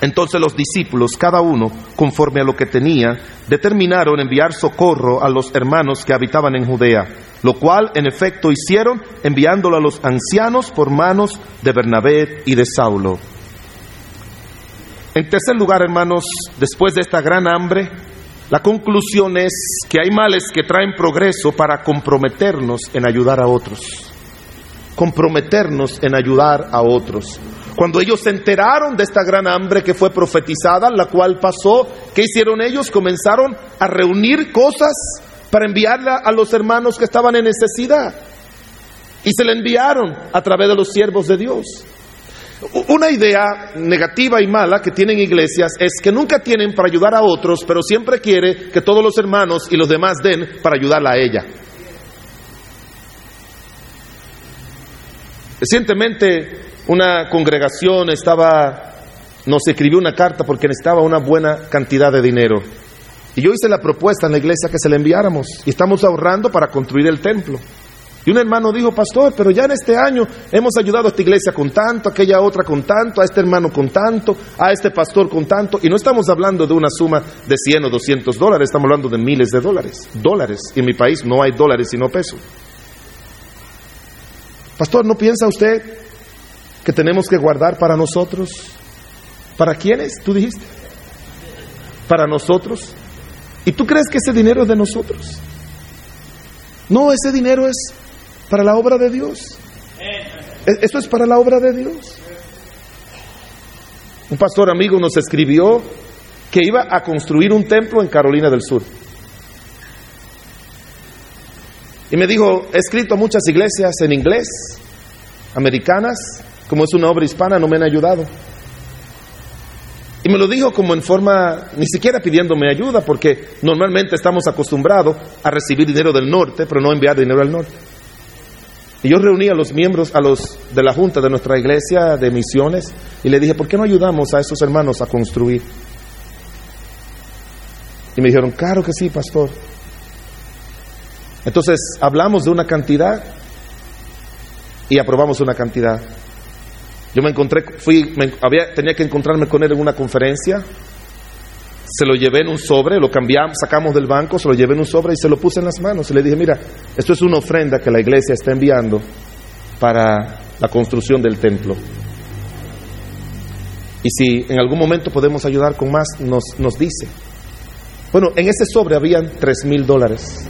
Entonces los discípulos, cada uno conforme a lo que tenía, determinaron enviar socorro a los hermanos que habitaban en Judea, lo cual en efecto hicieron enviándolo a los ancianos por manos de Bernabé y de Saulo. En tercer lugar, hermanos, después de esta gran hambre, la conclusión es que hay males que traen progreso para comprometernos en ayudar a otros. Comprometernos en ayudar a otros. Cuando ellos se enteraron de esta gran hambre que fue profetizada, la cual pasó, ¿qué hicieron ellos? Comenzaron a reunir cosas para enviarla a los hermanos que estaban en necesidad. Y se le enviaron a través de los siervos de Dios. Una idea negativa y mala que tienen iglesias es que nunca tienen para ayudar a otros, pero siempre quiere que todos los hermanos y los demás den para ayudarla a ella. Recientemente una congregación estaba, nos escribió una carta porque necesitaba una buena cantidad de dinero. Y yo hice la propuesta en la iglesia que se la enviáramos y estamos ahorrando para construir el templo. Y un hermano dijo, pastor, pero ya en este año hemos ayudado a esta iglesia con tanto, a aquella otra con tanto, a este hermano con tanto, a este pastor con tanto. Y no estamos hablando de una suma de 100 o 200 dólares, estamos hablando de miles de dólares. Dólares. Y en mi país no hay dólares sino pesos. Pastor, ¿no piensa usted que tenemos que guardar para nosotros? ¿Para quiénes? Tú dijiste. Para nosotros. ¿Y tú crees que ese dinero es de nosotros? No, ese dinero es para la obra de Dios. Esto es para la obra de Dios. Un pastor amigo nos escribió que iba a construir un templo en Carolina del Sur. Y me dijo, he escrito muchas iglesias en inglés, americanas, como es una obra hispana, no me han ayudado. Y me lo dijo como en forma, ni siquiera pidiéndome ayuda, porque normalmente estamos acostumbrados a recibir dinero del norte, pero no enviar dinero al norte. Y yo reuní a los miembros, a los de la junta de nuestra iglesia de misiones, y le dije, ¿por qué no ayudamos a esos hermanos a construir? Y me dijeron, claro que sí, pastor. Entonces hablamos de una cantidad y aprobamos una cantidad. Yo me encontré, fui, había, tenía que encontrarme con él en una conferencia. Se lo llevé en un sobre, lo cambiamos, sacamos del banco, se lo llevé en un sobre y se lo puse en las manos. Y le dije, mira, esto es una ofrenda que la iglesia está enviando para la construcción del templo. Y si en algún momento podemos ayudar con más, nos, nos dice. Bueno, en ese sobre habían tres mil dólares.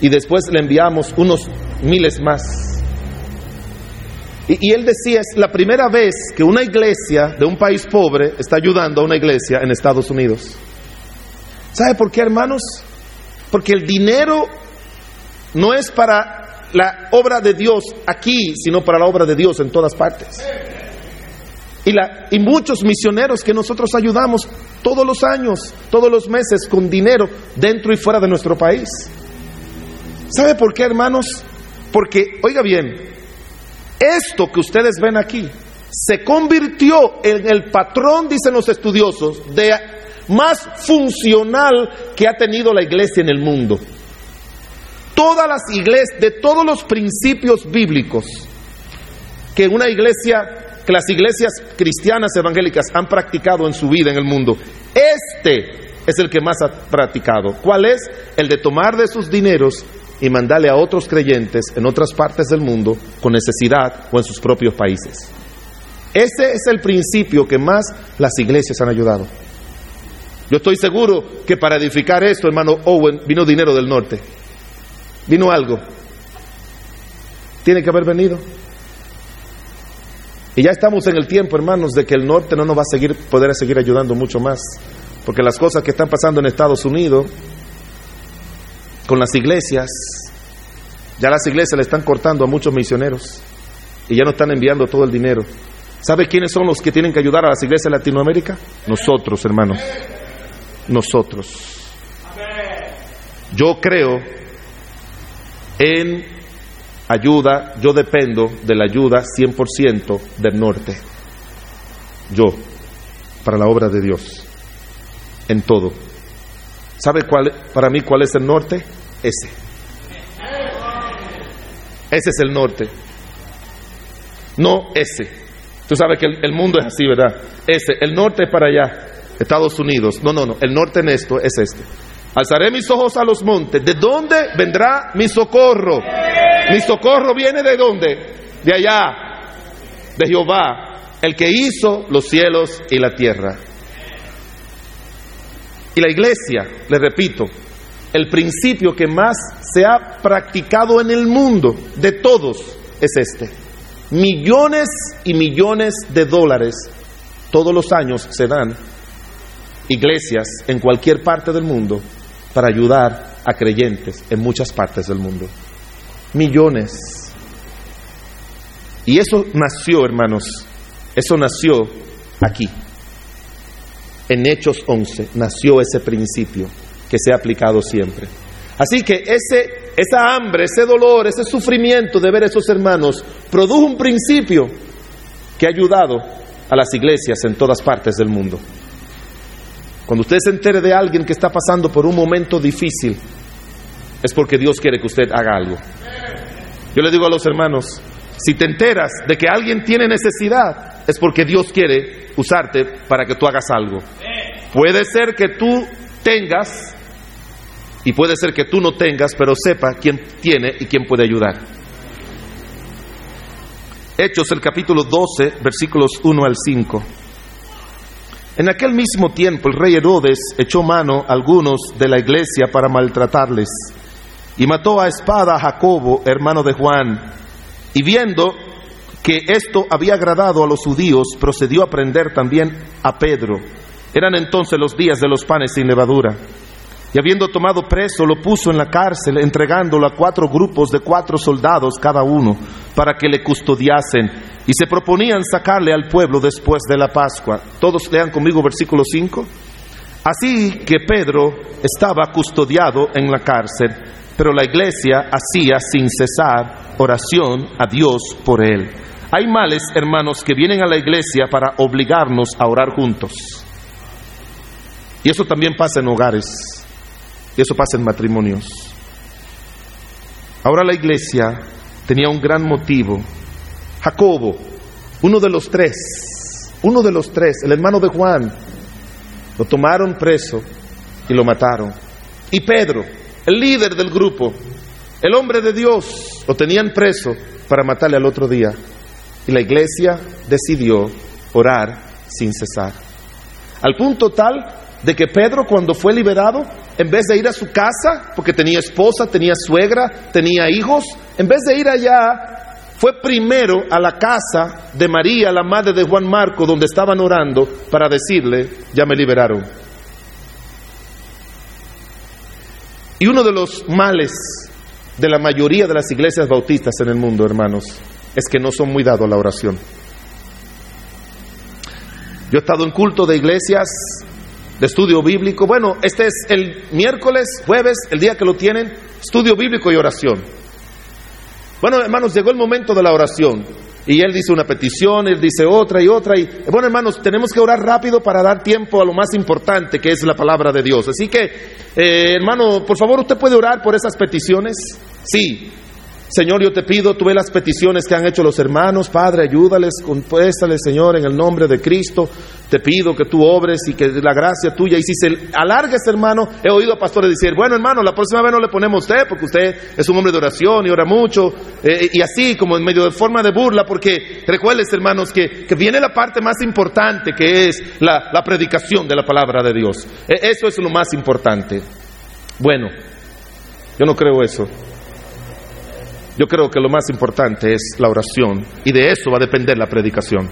Y después le enviamos unos miles más. Y, él decía, es la primera vez que una iglesia de un país pobre está ayudando a una iglesia en Estados Unidos. ¿Sabe por qué, hermanos? Porque el dinero no es para la obra de Dios aquí, sino para la obra de Dios en todas partes. Y, la, y muchos misioneros que nosotros ayudamos todos los años, todos los meses, con dinero dentro y fuera de nuestro país. ¿Sabe por qué, hermanos? Porque, oiga bien, esto que ustedes ven aquí se convirtió en el patrón, dicen los estudiosos, de más funcional que ha tenido la iglesia en el mundo. Todas las iglesias, de todos los principios bíblicos que una iglesia que las iglesias cristianas evangélicas han practicado en su vida en el mundo. Este es el que más ha practicado. ¿Cuál es? El de tomar de sus dineros y mandarle a otros creyentes en otras partes del mundo con necesidad o en sus propios países. Ese es el principio que más las iglesias han ayudado. Yo estoy seguro que para edificar esto, hermano Owen, vino dinero del norte. Vino algo. Tiene que haber venido. Y ya estamos en el tiempo, hermanos, de que el norte no nos va a seguir, poder seguir ayudando mucho más. Porque las cosas que están pasando en Estados Unidos, con las iglesias, ya las iglesias le están cortando a muchos misioneros y ya no están enviando todo el dinero. ¿Sabe quiénes son los que tienen que ayudar a las iglesias de Latinoamérica? Nosotros, hermanos. Nosotros. Yo creo en ayuda, yo dependo de la ayuda 100% del norte. Yo, para la obra de Dios, en todo. ¿Sabe cuál, para mí cuál es el norte? Ese. Ese es el norte. No ese. Tú sabes que el, el mundo es así, ¿verdad? Ese. El norte es para allá. Estados Unidos. No, no, no. El norte en esto es este. Alzaré mis ojos a los montes. ¿De dónde vendrá mi socorro? Mi socorro viene de dónde? De allá, de Jehová, el que hizo los cielos y la tierra. Y la iglesia, le repito, el principio que más se ha practicado en el mundo de todos es este. Millones y millones de dólares todos los años se dan iglesias en cualquier parte del mundo para ayudar a creyentes en muchas partes del mundo millones. Y eso nació, hermanos, eso nació aquí. En Hechos 11 nació ese principio que se ha aplicado siempre. Así que ese, esa hambre, ese dolor, ese sufrimiento de ver a esos hermanos produjo un principio que ha ayudado a las iglesias en todas partes del mundo. Cuando usted se entere de alguien que está pasando por un momento difícil, es porque Dios quiere que usted haga algo. Yo le digo a los hermanos, si te enteras de que alguien tiene necesidad, es porque Dios quiere usarte para que tú hagas algo. Puede ser que tú tengas y puede ser que tú no tengas, pero sepa quién tiene y quién puede ayudar. Hechos el capítulo 12, versículos 1 al 5. En aquel mismo tiempo el rey Herodes echó mano a algunos de la iglesia para maltratarles y mató a espada a Jacobo, hermano de Juan. Y viendo que esto había agradado a los judíos, procedió a prender también a Pedro. Eran entonces los días de los panes sin levadura. Y habiendo tomado preso, lo puso en la cárcel, entregándolo a cuatro grupos de cuatro soldados cada uno, para que le custodiasen. Y se proponían sacarle al pueblo después de la Pascua. Todos lean conmigo versículo 5. Así que Pedro estaba custodiado en la cárcel pero la iglesia hacía sin cesar oración a Dios por él. Hay males, hermanos, que vienen a la iglesia para obligarnos a orar juntos. Y eso también pasa en hogares. Y eso pasa en matrimonios. Ahora la iglesia tenía un gran motivo. Jacobo, uno de los tres, uno de los tres, el hermano de Juan, lo tomaron preso y lo mataron. Y Pedro, el líder del grupo, el hombre de Dios, lo tenían preso para matarle al otro día. Y la iglesia decidió orar sin cesar. Al punto tal de que Pedro cuando fue liberado, en vez de ir a su casa, porque tenía esposa, tenía suegra, tenía hijos, en vez de ir allá, fue primero a la casa de María, la madre de Juan Marco, donde estaban orando, para decirle, ya me liberaron. Y uno de los males de la mayoría de las iglesias bautistas en el mundo, hermanos, es que no son muy dados a la oración. Yo he estado en culto de iglesias de estudio bíblico. Bueno, este es el miércoles, jueves, el día que lo tienen, estudio bíblico y oración. Bueno, hermanos, llegó el momento de la oración. Y él dice una petición, él dice otra y otra. Y bueno, hermanos, tenemos que orar rápido para dar tiempo a lo más importante que es la palabra de Dios. Así que, eh, hermano, por favor, ¿usted puede orar por esas peticiones? Sí, Señor, yo te pido, tú ves las peticiones que han hecho los hermanos, Padre, ayúdales, contéstales, Señor, en el nombre de Cristo. Te pido que tú obres y que la gracia tuya, y si se alarga este hermano, he oído a pastores decir, bueno, hermano, la próxima vez no le ponemos usted, porque usted es un hombre de oración y ora mucho, eh, y así, como en medio de forma de burla, porque recuerdes, hermanos, que, que viene la parte más importante, que es la, la predicación de la palabra de Dios. E, eso es lo más importante. Bueno, yo no creo eso. Yo creo que lo más importante es la oración y de eso va a depender la predicación.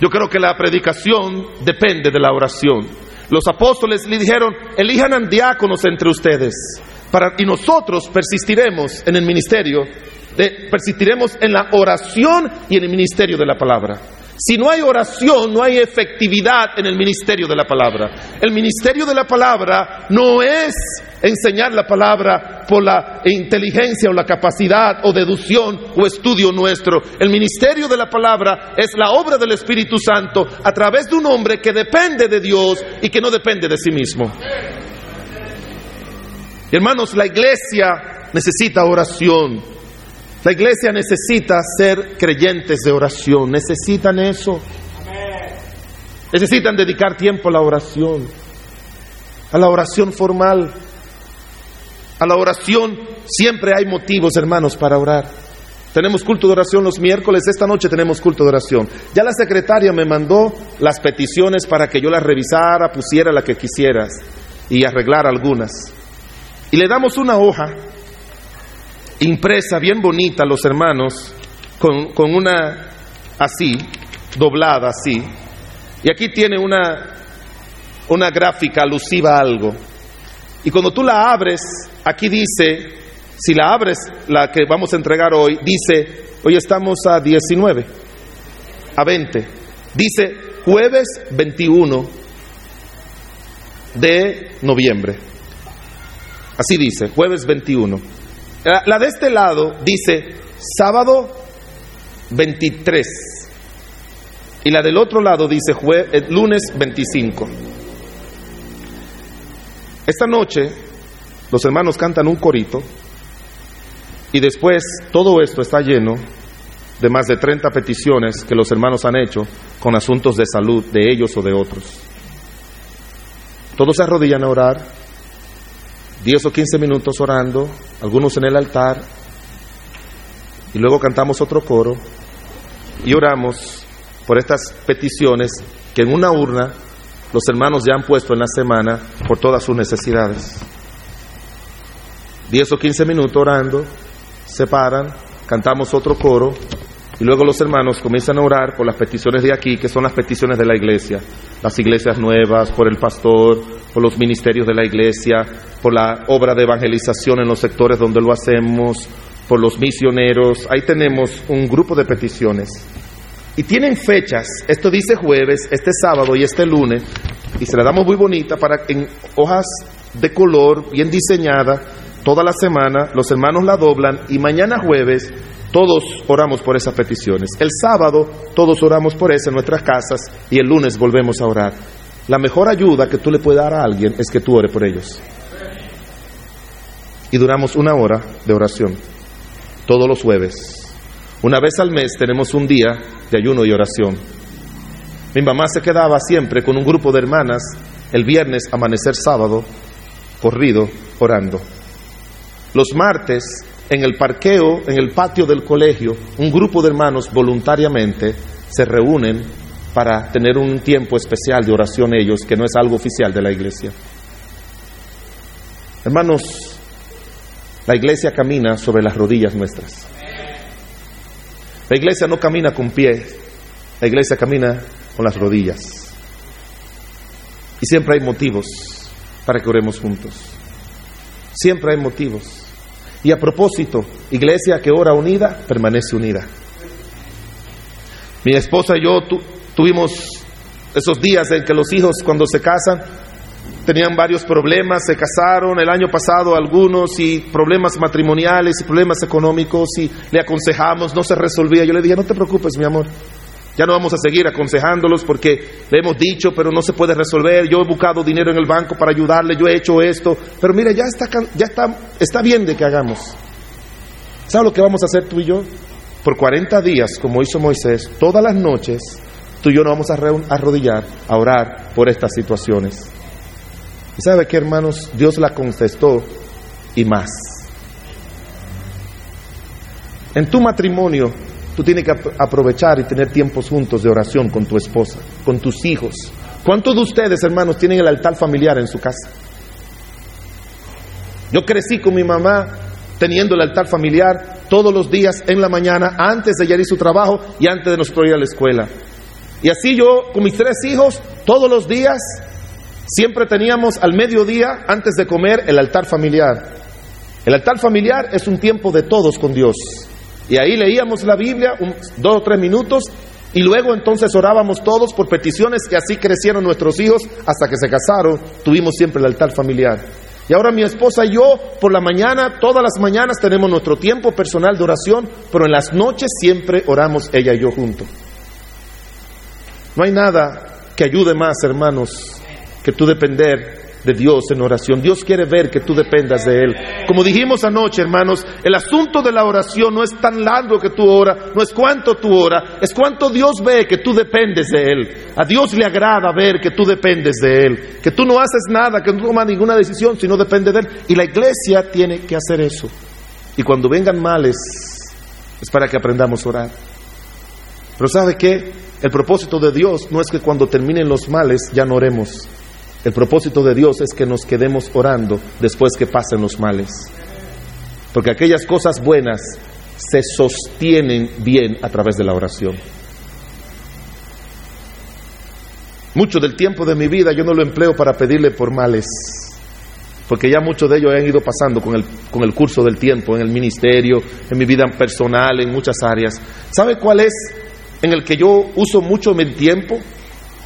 Yo creo que la predicación depende de la oración. Los apóstoles le dijeron, elijan diáconos entre ustedes para, y nosotros persistiremos en el ministerio, persistiremos en la oración y en el ministerio de la palabra. Si no hay oración, no hay efectividad en el ministerio de la palabra. El ministerio de la palabra no es enseñar la palabra por la inteligencia o la capacidad o deducción o estudio nuestro. El ministerio de la palabra es la obra del Espíritu Santo a través de un hombre que depende de Dios y que no depende de sí mismo. Hermanos, la iglesia necesita oración. La iglesia necesita ser creyentes de oración, necesitan eso. Necesitan dedicar tiempo a la oración, a la oración formal. A la oración siempre hay motivos, hermanos, para orar. Tenemos culto de oración los miércoles, esta noche tenemos culto de oración. Ya la secretaria me mandó las peticiones para que yo las revisara, pusiera la que quisieras y arreglar algunas. Y le damos una hoja impresa bien bonita los hermanos, con, con una así, doblada así. Y aquí tiene una, una gráfica alusiva a algo. Y cuando tú la abres, aquí dice, si la abres, la que vamos a entregar hoy, dice, hoy estamos a 19, a 20, dice jueves 21 de noviembre. Así dice, jueves 21. La, de este lado dice sábado 23. Y la del otro lado dice eh, lunes 25. Esta noche los hermanos cantan un corito y después todo esto está lleno de más de 30 peticiones que los hermanos han hecho con asuntos de salud de ellos o de otros. Todos se arrodillan a orar, 10 o 15 minutos orando, algunos en el altar, y luego cantamos otro coro y oramos por estas peticiones que en una urna los hermanos ya han puesto en la semana por todas sus necesidades. 10 o 15 minutos orando, se paran, cantamos otro coro y luego los hermanos comienzan a orar por las peticiones de aquí, que son las peticiones de la iglesia, las iglesias nuevas, por el pastor, por los ministerios de la iglesia, por la obra de evangelización en los sectores donde lo hacemos, por los misioneros. Ahí tenemos un grupo de peticiones. Y tienen fechas, esto dice jueves, este sábado y este lunes, y se la damos muy bonita para en hojas de color, bien diseñada, toda la semana, los hermanos la doblan y mañana jueves todos oramos por esas peticiones. El sábado todos oramos por eso en nuestras casas y el lunes volvemos a orar. La mejor ayuda que tú le puedes dar a alguien es que tú ores por ellos. Y duramos una hora de oración todos los jueves. Una vez al mes tenemos un día de ayuno y oración. Mi mamá se quedaba siempre con un grupo de hermanas el viernes, amanecer sábado, corrido, orando. Los martes en el parqueo, en el patio del colegio, un grupo de hermanos voluntariamente se reúnen para tener un tiempo especial de oración ellos, que no es algo oficial de la iglesia. Hermanos, la iglesia camina sobre las rodillas nuestras. La iglesia no camina con pies, la iglesia camina con las rodillas. Y siempre hay motivos para que oremos juntos. Siempre hay motivos. Y a propósito, iglesia que ora unida, permanece unida. Mi esposa y yo tuvimos esos días en que los hijos cuando se casan tenían varios problemas, se casaron el año pasado algunos y problemas matrimoniales y problemas económicos y le aconsejamos, no se resolvía. Yo le dije, no te preocupes, mi amor, ya no vamos a seguir aconsejándolos porque le hemos dicho, pero no se puede resolver. Yo he buscado dinero en el banco para ayudarle, yo he hecho esto, pero mire, ya está, ya está, está bien de que hagamos. ¿Sabes lo que vamos a hacer tú y yo? Por 40 días, como hizo Moisés, todas las noches, tú y yo nos vamos a arrodillar a orar por estas situaciones. ¿Y sabe qué, hermanos? Dios la contestó y más. En tu matrimonio, tú tienes que aprovechar y tener tiempos juntos de oración con tu esposa, con tus hijos. ¿Cuántos de ustedes, hermanos, tienen el altar familiar en su casa? Yo crecí con mi mamá teniendo el altar familiar todos los días en la mañana, antes de ir a su trabajo y antes de nosotros ir a la escuela. Y así yo, con mis tres hijos, todos los días Siempre teníamos al mediodía, antes de comer, el altar familiar. El altar familiar es un tiempo de todos con Dios. Y ahí leíamos la Biblia dos o tres minutos y luego entonces orábamos todos por peticiones que así crecieron nuestros hijos hasta que se casaron. Tuvimos siempre el altar familiar. Y ahora mi esposa y yo, por la mañana, todas las mañanas tenemos nuestro tiempo personal de oración, pero en las noches siempre oramos ella y yo juntos. No hay nada que ayude más, hermanos, que tú depender de Dios en oración. Dios quiere ver que tú dependas de Él. Como dijimos anoche, hermanos, el asunto de la oración no es tan largo que tú oras, no es cuánto tú oras, es cuánto Dios ve que tú dependes de Él. A Dios le agrada ver que tú dependes de Él, que tú no haces nada, que no tomas ninguna decisión, sino depende de Él. Y la iglesia tiene que hacer eso. Y cuando vengan males, es para que aprendamos a orar. Pero ¿sabe qué? El propósito de Dios no es que cuando terminen los males ya no oremos el propósito de Dios es que nos quedemos orando después que pasen los males. Porque aquellas cosas buenas se sostienen bien a través de la oración. Mucho del tiempo de mi vida yo no lo empleo para pedirle por males, porque ya muchos de ellos han ido pasando con el, con el curso del tiempo, en el ministerio, en mi vida personal, en muchas áreas. ¿Sabe cuál es en el que yo uso mucho mi tiempo?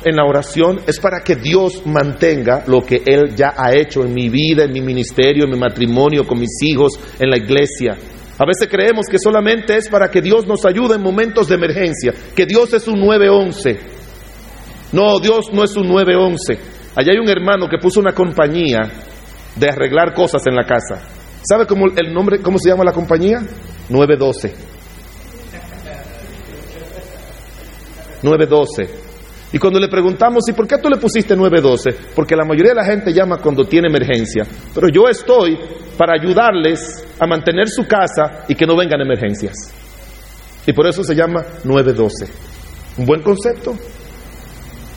En la oración es para que Dios mantenga lo que Él ya ha hecho en mi vida, en mi ministerio, en mi matrimonio, con mis hijos, en la iglesia. A veces creemos que solamente es para que Dios nos ayude en momentos de emergencia, que Dios es un 911. No, Dios no es un 911. Allá hay un hermano que puso una compañía de arreglar cosas en la casa. ¿Sabe cómo el nombre, cómo se llama la compañía? 912. 912. Y cuando le preguntamos, ¿y por qué tú le pusiste 912? Porque la mayoría de la gente llama cuando tiene emergencia. Pero yo estoy para ayudarles a mantener su casa y que no vengan emergencias. Y por eso se llama 912. ¿Un buen concepto?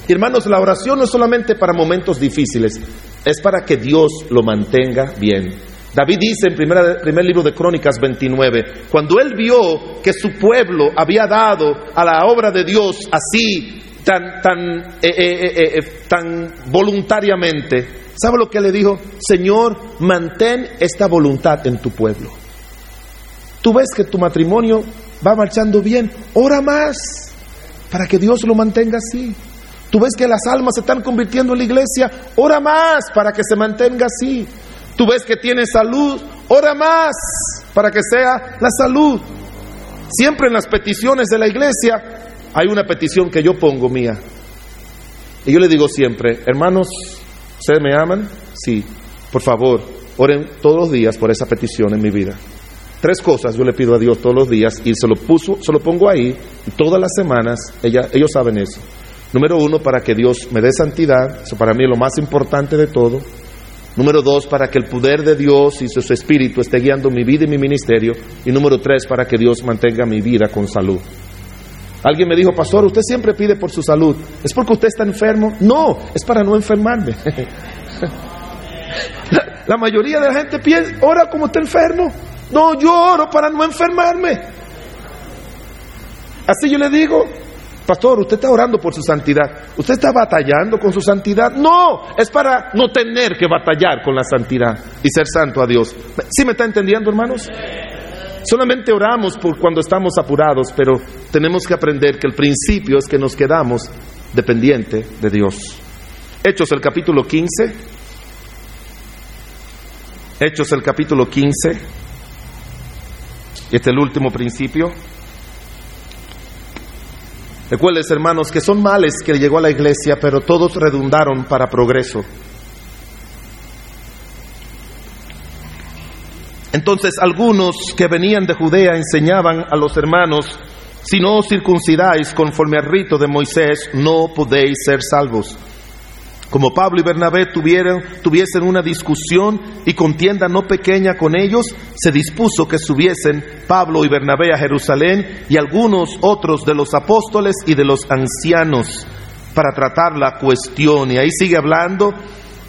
hermanos, la oración no es solamente para momentos difíciles, es para que Dios lo mantenga bien. David dice en primer primer libro de Crónicas 29, cuando él vio que su pueblo había dado a la obra de Dios así tan, tan, eh, eh, eh, tan voluntariamente, ¿sabe lo que le dijo? Señor, mantén esta voluntad en tu pueblo. Tú ves que tu matrimonio va marchando bien, ora más para que Dios lo mantenga así. Tú ves que las almas se están convirtiendo en la iglesia, ora más para que se mantenga así. Tú ves que tienes salud, ora más para que sea la salud. Siempre en las peticiones de la iglesia hay una petición que yo pongo mía. Y yo le digo siempre, hermanos, ¿ustedes me aman? Sí. Por favor, oren todos los días por esa petición en mi vida. Tres cosas yo le pido a Dios todos los días y se lo, puso, se lo pongo ahí y todas las semanas ella, ellos saben eso. Número uno, para que Dios me dé santidad, eso para mí es lo más importante de todo. Número dos, para que el poder de Dios y su espíritu esté guiando mi vida y mi ministerio. Y número tres, para que Dios mantenga mi vida con salud. Alguien me dijo, pastor, usted siempre pide por su salud. ¿Es porque usted está enfermo? No, es para no enfermarme. la, mayoría de la gente piensa, ora como está enfermo. No, yo oro para no enfermarme. Así yo le digo, Pastor, usted está orando por su santidad. ¿Usted está batallando con su santidad? No, es para no tener que batallar con la santidad y ser santo a Dios. ¿Sí me está entendiendo, hermanos? Solamente oramos por cuando estamos apurados, pero tenemos que aprender que el principio es que nos quedamos dependiente de Dios. Hechos el capítulo 15. Hechos el capítulo 15. Y este es el último principio. Recuerden, hermanos, que son males que llegó a la iglesia, pero todos redundaron para progreso. Entonces algunos que venían de Judea enseñaban a los hermanos, si no os circuncidáis conforme al rito de Moisés, no podéis ser salvos. Como Pablo y Bernabé tuvieron, tuviesen una discusión y contienda no pequeña con ellos, se dispuso que subiesen Pablo y Bernabé a Jerusalén y algunos otros de los apóstoles y de los ancianos para tratar la cuestión. Y ahí sigue hablando,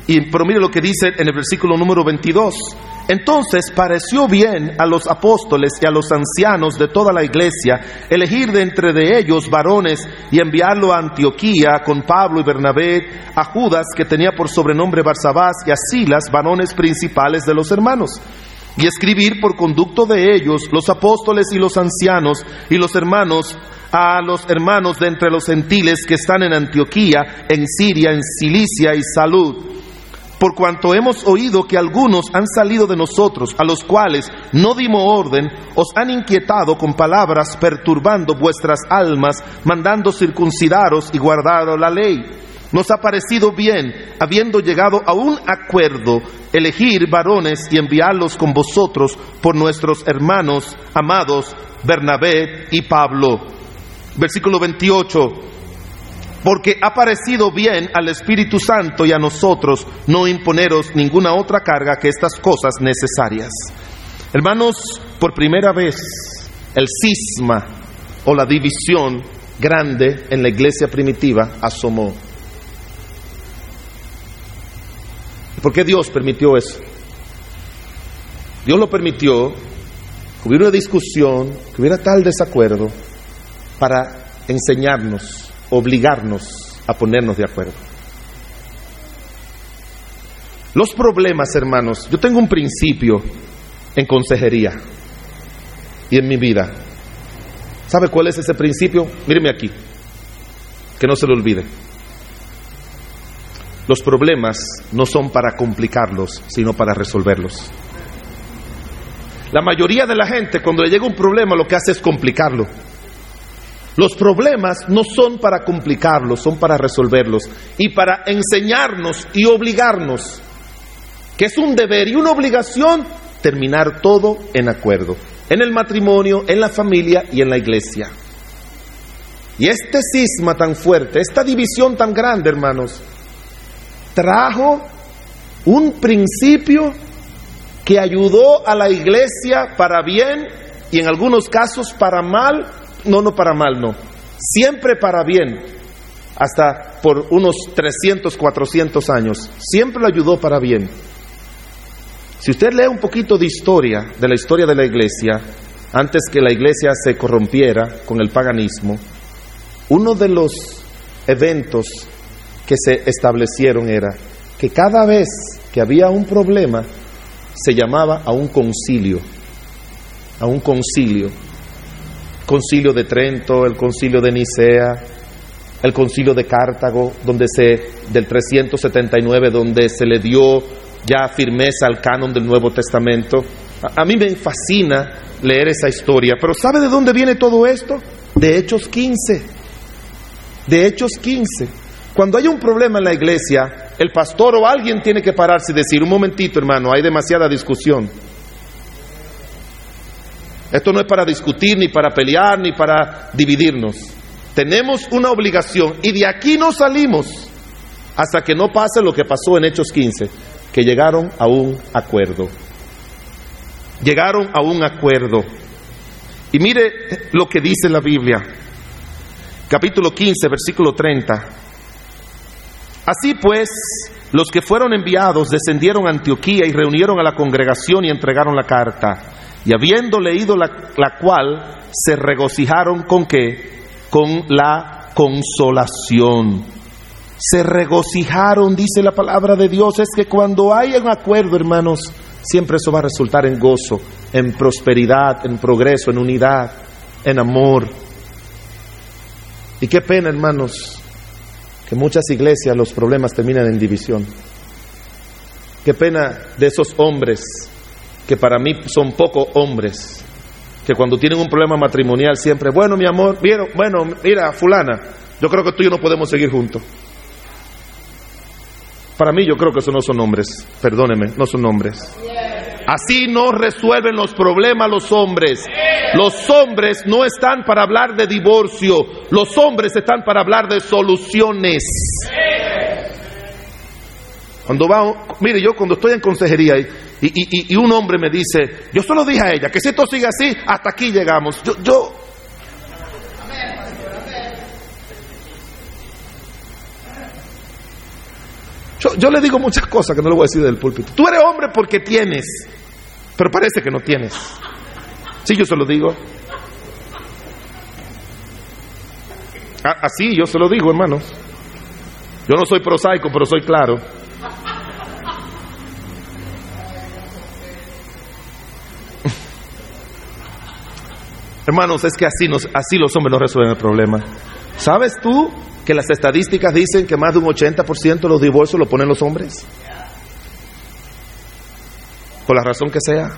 y, pero mire lo que dice en el versículo número 22. Entonces pareció bien a los apóstoles y a los ancianos de toda la iglesia elegir de entre de ellos varones y enviarlo a Antioquía con Pablo y Bernabé, a Judas que tenía por sobrenombre Barsabás y a Silas, varones principales de los hermanos y escribir por conducto de ellos los apóstoles y los ancianos y los hermanos a los hermanos de entre los gentiles que están en Antioquía, en Siria, en Cilicia y Salud por cuanto hemos oído que algunos han salido de nosotros, a los cuales no dimos orden, os han inquietado con palabras, perturbando vuestras almas, mandando circuncidaros y guardar la ley. Nos ha parecido bien, habiendo llegado a un acuerdo, elegir varones y enviarlos con vosotros por nuestros hermanos amados Bernabé y Pablo. Versículo 28 porque ha parecido bien al Espíritu Santo y a nosotros no imponeros ninguna otra carga que estas cosas necesarias. Hermanos, por primera vez el cisma o la división grande en la iglesia primitiva asomó. ¿Por qué Dios permitió eso? Dios lo permitió, que hubiera una discusión, que hubiera tal desacuerdo, para enseñarnos obligarnos a ponernos de acuerdo. Los problemas, hermanos, yo tengo un principio en consejería y en mi vida. ¿Sabe cuál es ese principio? Míreme aquí, que no se lo olvide. Los problemas no son para complicarlos, sino para resolverlos. La mayoría de la gente cuando le llega un problema lo que hace es complicarlo. Los problemas no son para complicarlos, son para resolverlos y para enseñarnos y obligarnos, que es un deber y una obligación terminar todo en acuerdo, en el matrimonio, en la familia y en la iglesia. Y este cisma tan fuerte, esta división tan grande, hermanos, trajo un principio que ayudó a la iglesia para bien y en algunos casos para mal no, no para mal, no. Siempre para bien, hasta por unos 300, 400 años. Siempre lo ayudó para bien. Si usted lee un poquito de historia, de la historia de la iglesia, antes que la iglesia se corrompiera con el paganismo, uno de los eventos que se establecieron era que cada vez que había un problema, se llamaba a un concilio, a un concilio concilio de Trento, el concilio de Nicea, el concilio de Cartago, donde se, del 379, donde se le dio ya firmeza al canon del Nuevo Testamento. A, a, mí me fascina leer esa historia, pero ¿sabe de dónde viene todo esto? De Hechos 15. De Hechos 15. Cuando hay un problema en la iglesia, el pastor o alguien tiene que pararse y decir, un momentito hermano, hay demasiada discusión. Esto no es para discutir, ni para pelear, ni para dividirnos. Tenemos una obligación y de aquí no salimos hasta que no pase lo que pasó en Hechos 15, que llegaron a un acuerdo. Llegaron a un acuerdo. Y mire lo que dice la Biblia. Capítulo 15, versículo 30. Así pues, los que fueron enviados descendieron a Antioquía y reunieron a la congregación y entregaron la carta. Y habiendo leído la, la cual, se regocijaron con qué? Con la consolación. Se regocijaron, dice la palabra de Dios. Es que cuando hay un acuerdo, hermanos, siempre eso va a resultar en gozo, en prosperidad, en progreso, en unidad, en amor. Y qué pena, hermanos, que muchas iglesias los problemas terminan en división. Qué pena de esos hombres que para mí son pocos hombres, que cuando tienen un problema matrimonial siempre, bueno, mi amor, bueno, mira, fulana, yo creo que tú y yo no podemos seguir juntos. Para mí yo creo que esos no son hombres, perdóneme, no son hombres. Así no resuelven los problemas los hombres. Los hombres no están para hablar de divorcio, los hombres están para hablar de soluciones. Cuando va, mire, yo cuando estoy en consejería y, y, un hombre me dice, yo solo dije a ella que si esto sigue así, hasta aquí llegamos. Yo, yo, yo, le digo muchas cosas que no le voy a decir del púlpito. Tú eres hombre porque tienes, pero parece que no tienes. Sí, yo se lo digo. Así yo se lo digo, hermanos. Yo no soy prosaico, pero soy claro. Hermanos, es que así, los hombres no resuelven el problema. ¿Sabes tú que las estadísticas dicen que más de un 80% de los divorcios lo ponen los hombres? Por la razón que sea.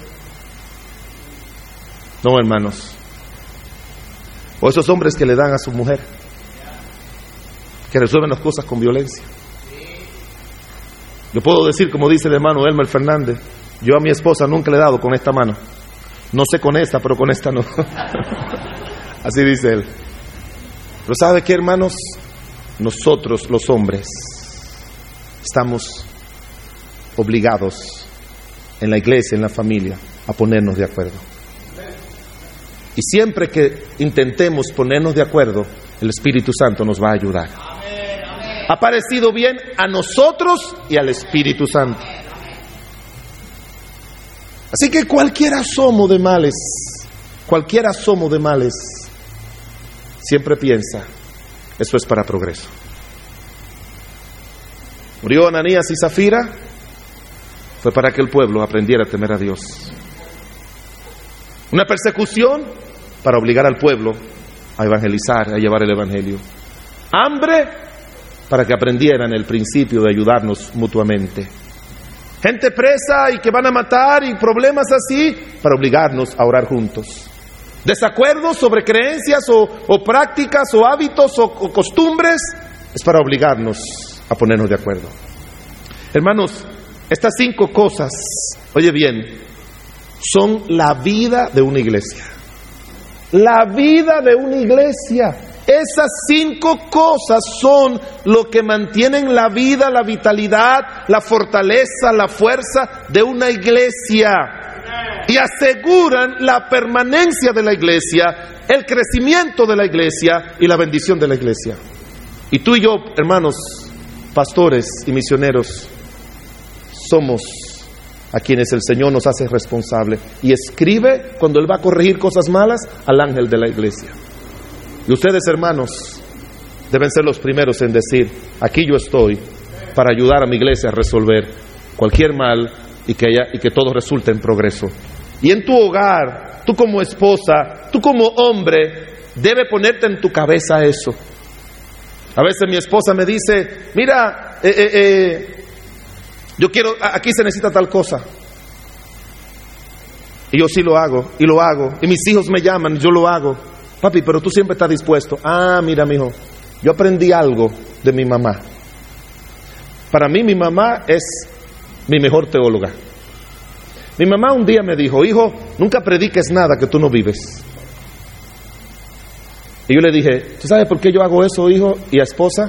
No, hermanos. O esos hombres que le dan a su mujer, que resuelven las cosas con violencia. Yo puedo decir, como dice el hermano Elmer Fernández, yo a mi esposa nunca le he dado con esta mano. No sé con esta, pero con esta no. Así dice él. Pero ¿sabe qué, hermanos? Nosotros, los hombres, estamos obligados en la iglesia, en la familia, a ponernos de acuerdo. Y siempre que intentemos ponernos de acuerdo, el Espíritu Santo nos va a ayudar. Ha parecido bien a nosotros y al Espíritu Santo. Así que cualquier asomo de males, cualquier asomo de males, siempre piensa, eso es para progreso. Murió Ananías y Zafira, fue para que el pueblo aprendiera a temer a Dios. Una persecución para obligar al pueblo a evangelizar, a llevar el Evangelio. Hambre para que aprendieran el principio de ayudarnos mutuamente gente presa y que van a matar y problemas así, para obligarnos a orar juntos. Desacuerdos sobre creencias o, prácticas o hábitos o, o costumbres es para obligarnos a ponernos de acuerdo. Hermanos, estas cinco cosas, oye bien, son la vida de una iglesia. La vida de una iglesia. Esas cinco cosas son lo que mantienen la vida, la vitalidad, la fortaleza, la fuerza de una iglesia y aseguran la permanencia de la iglesia, el crecimiento de la iglesia y la bendición de la iglesia. Y tú y yo, hermanos, pastores y misioneros, somos a quienes el Señor nos hace responsable y escribe cuando Él va a corregir cosas malas al ángel de la iglesia. Y ustedes, hermanos, deben ser los primeros en decir, aquí yo estoy para ayudar a mi iglesia a resolver cualquier mal y que, y que todo resulte en progreso. Y en tu hogar, tú como esposa, tú como hombre, debe ponerte en tu cabeza eso. A veces mi esposa me dice, mira, eh, eh, eh, yo quiero, aquí se necesita tal cosa. Y yo sí lo hago, y lo hago. Y mis hijos me llaman, yo lo hago. Papi, pero tú siempre estás dispuesto. Ah, mira, mi hijo, yo aprendí algo de mi mamá. Para mí, mi mamá es mi mejor teóloga. Mi mamá un día me dijo, hijo, nunca prediques nada que tú no vives. Y yo le dije, ¿tú sabes por qué yo hago eso, hijo y a esposa?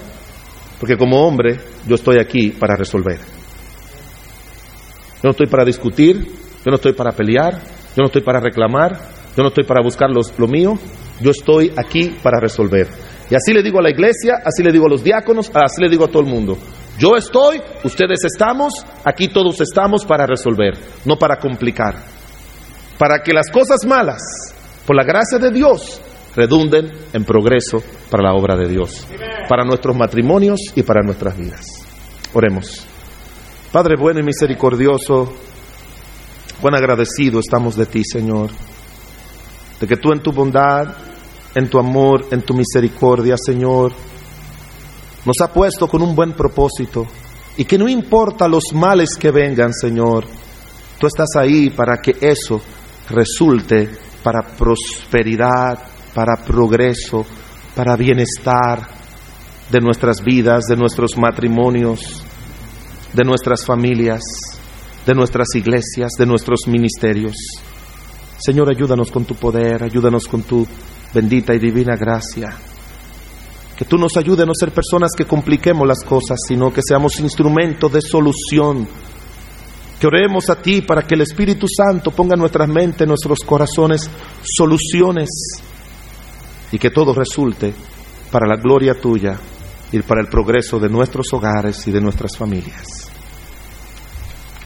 Porque como hombre, yo estoy aquí para resolver. Yo no estoy para discutir, yo no estoy para pelear, yo no estoy para reclamar, yo no estoy para buscar lo mío, yo estoy aquí para resolver. Y así le digo a la iglesia, así le digo a los diáconos, así le digo a todo el mundo. Yo estoy, ustedes estamos, aquí todos estamos para resolver, no para complicar. Para que las cosas malas, por la gracia de Dios, redunden en progreso para la obra de Dios, para nuestros matrimonios y para nuestras vidas. Oremos. Padre bueno y misericordioso, cuán agradecido estamos de ti, Señor, de que tú en tu bondad, en tu amor, en tu misericordia, Señor, nos ha puesto con un buen propósito y que no importa los males que vengan, Señor, tú estás ahí para que eso resulte para prosperidad, para progreso, para bienestar de nuestras vidas, de nuestros matrimonios, de nuestras familias, de nuestras iglesias, de nuestros ministerios. Señor, ayúdanos con tu poder, ayúdanos con tu bendita y divina gracia. Que tú nos ayudes a no ser personas que compliquemos las cosas, sino que seamos instrumento de solución. Que oremos a ti para que el Espíritu Santo ponga en nuestras mentes, en nuestros corazones, soluciones y que todo resulte para la gloria tuya y para el progreso de nuestros hogares y de nuestras familias.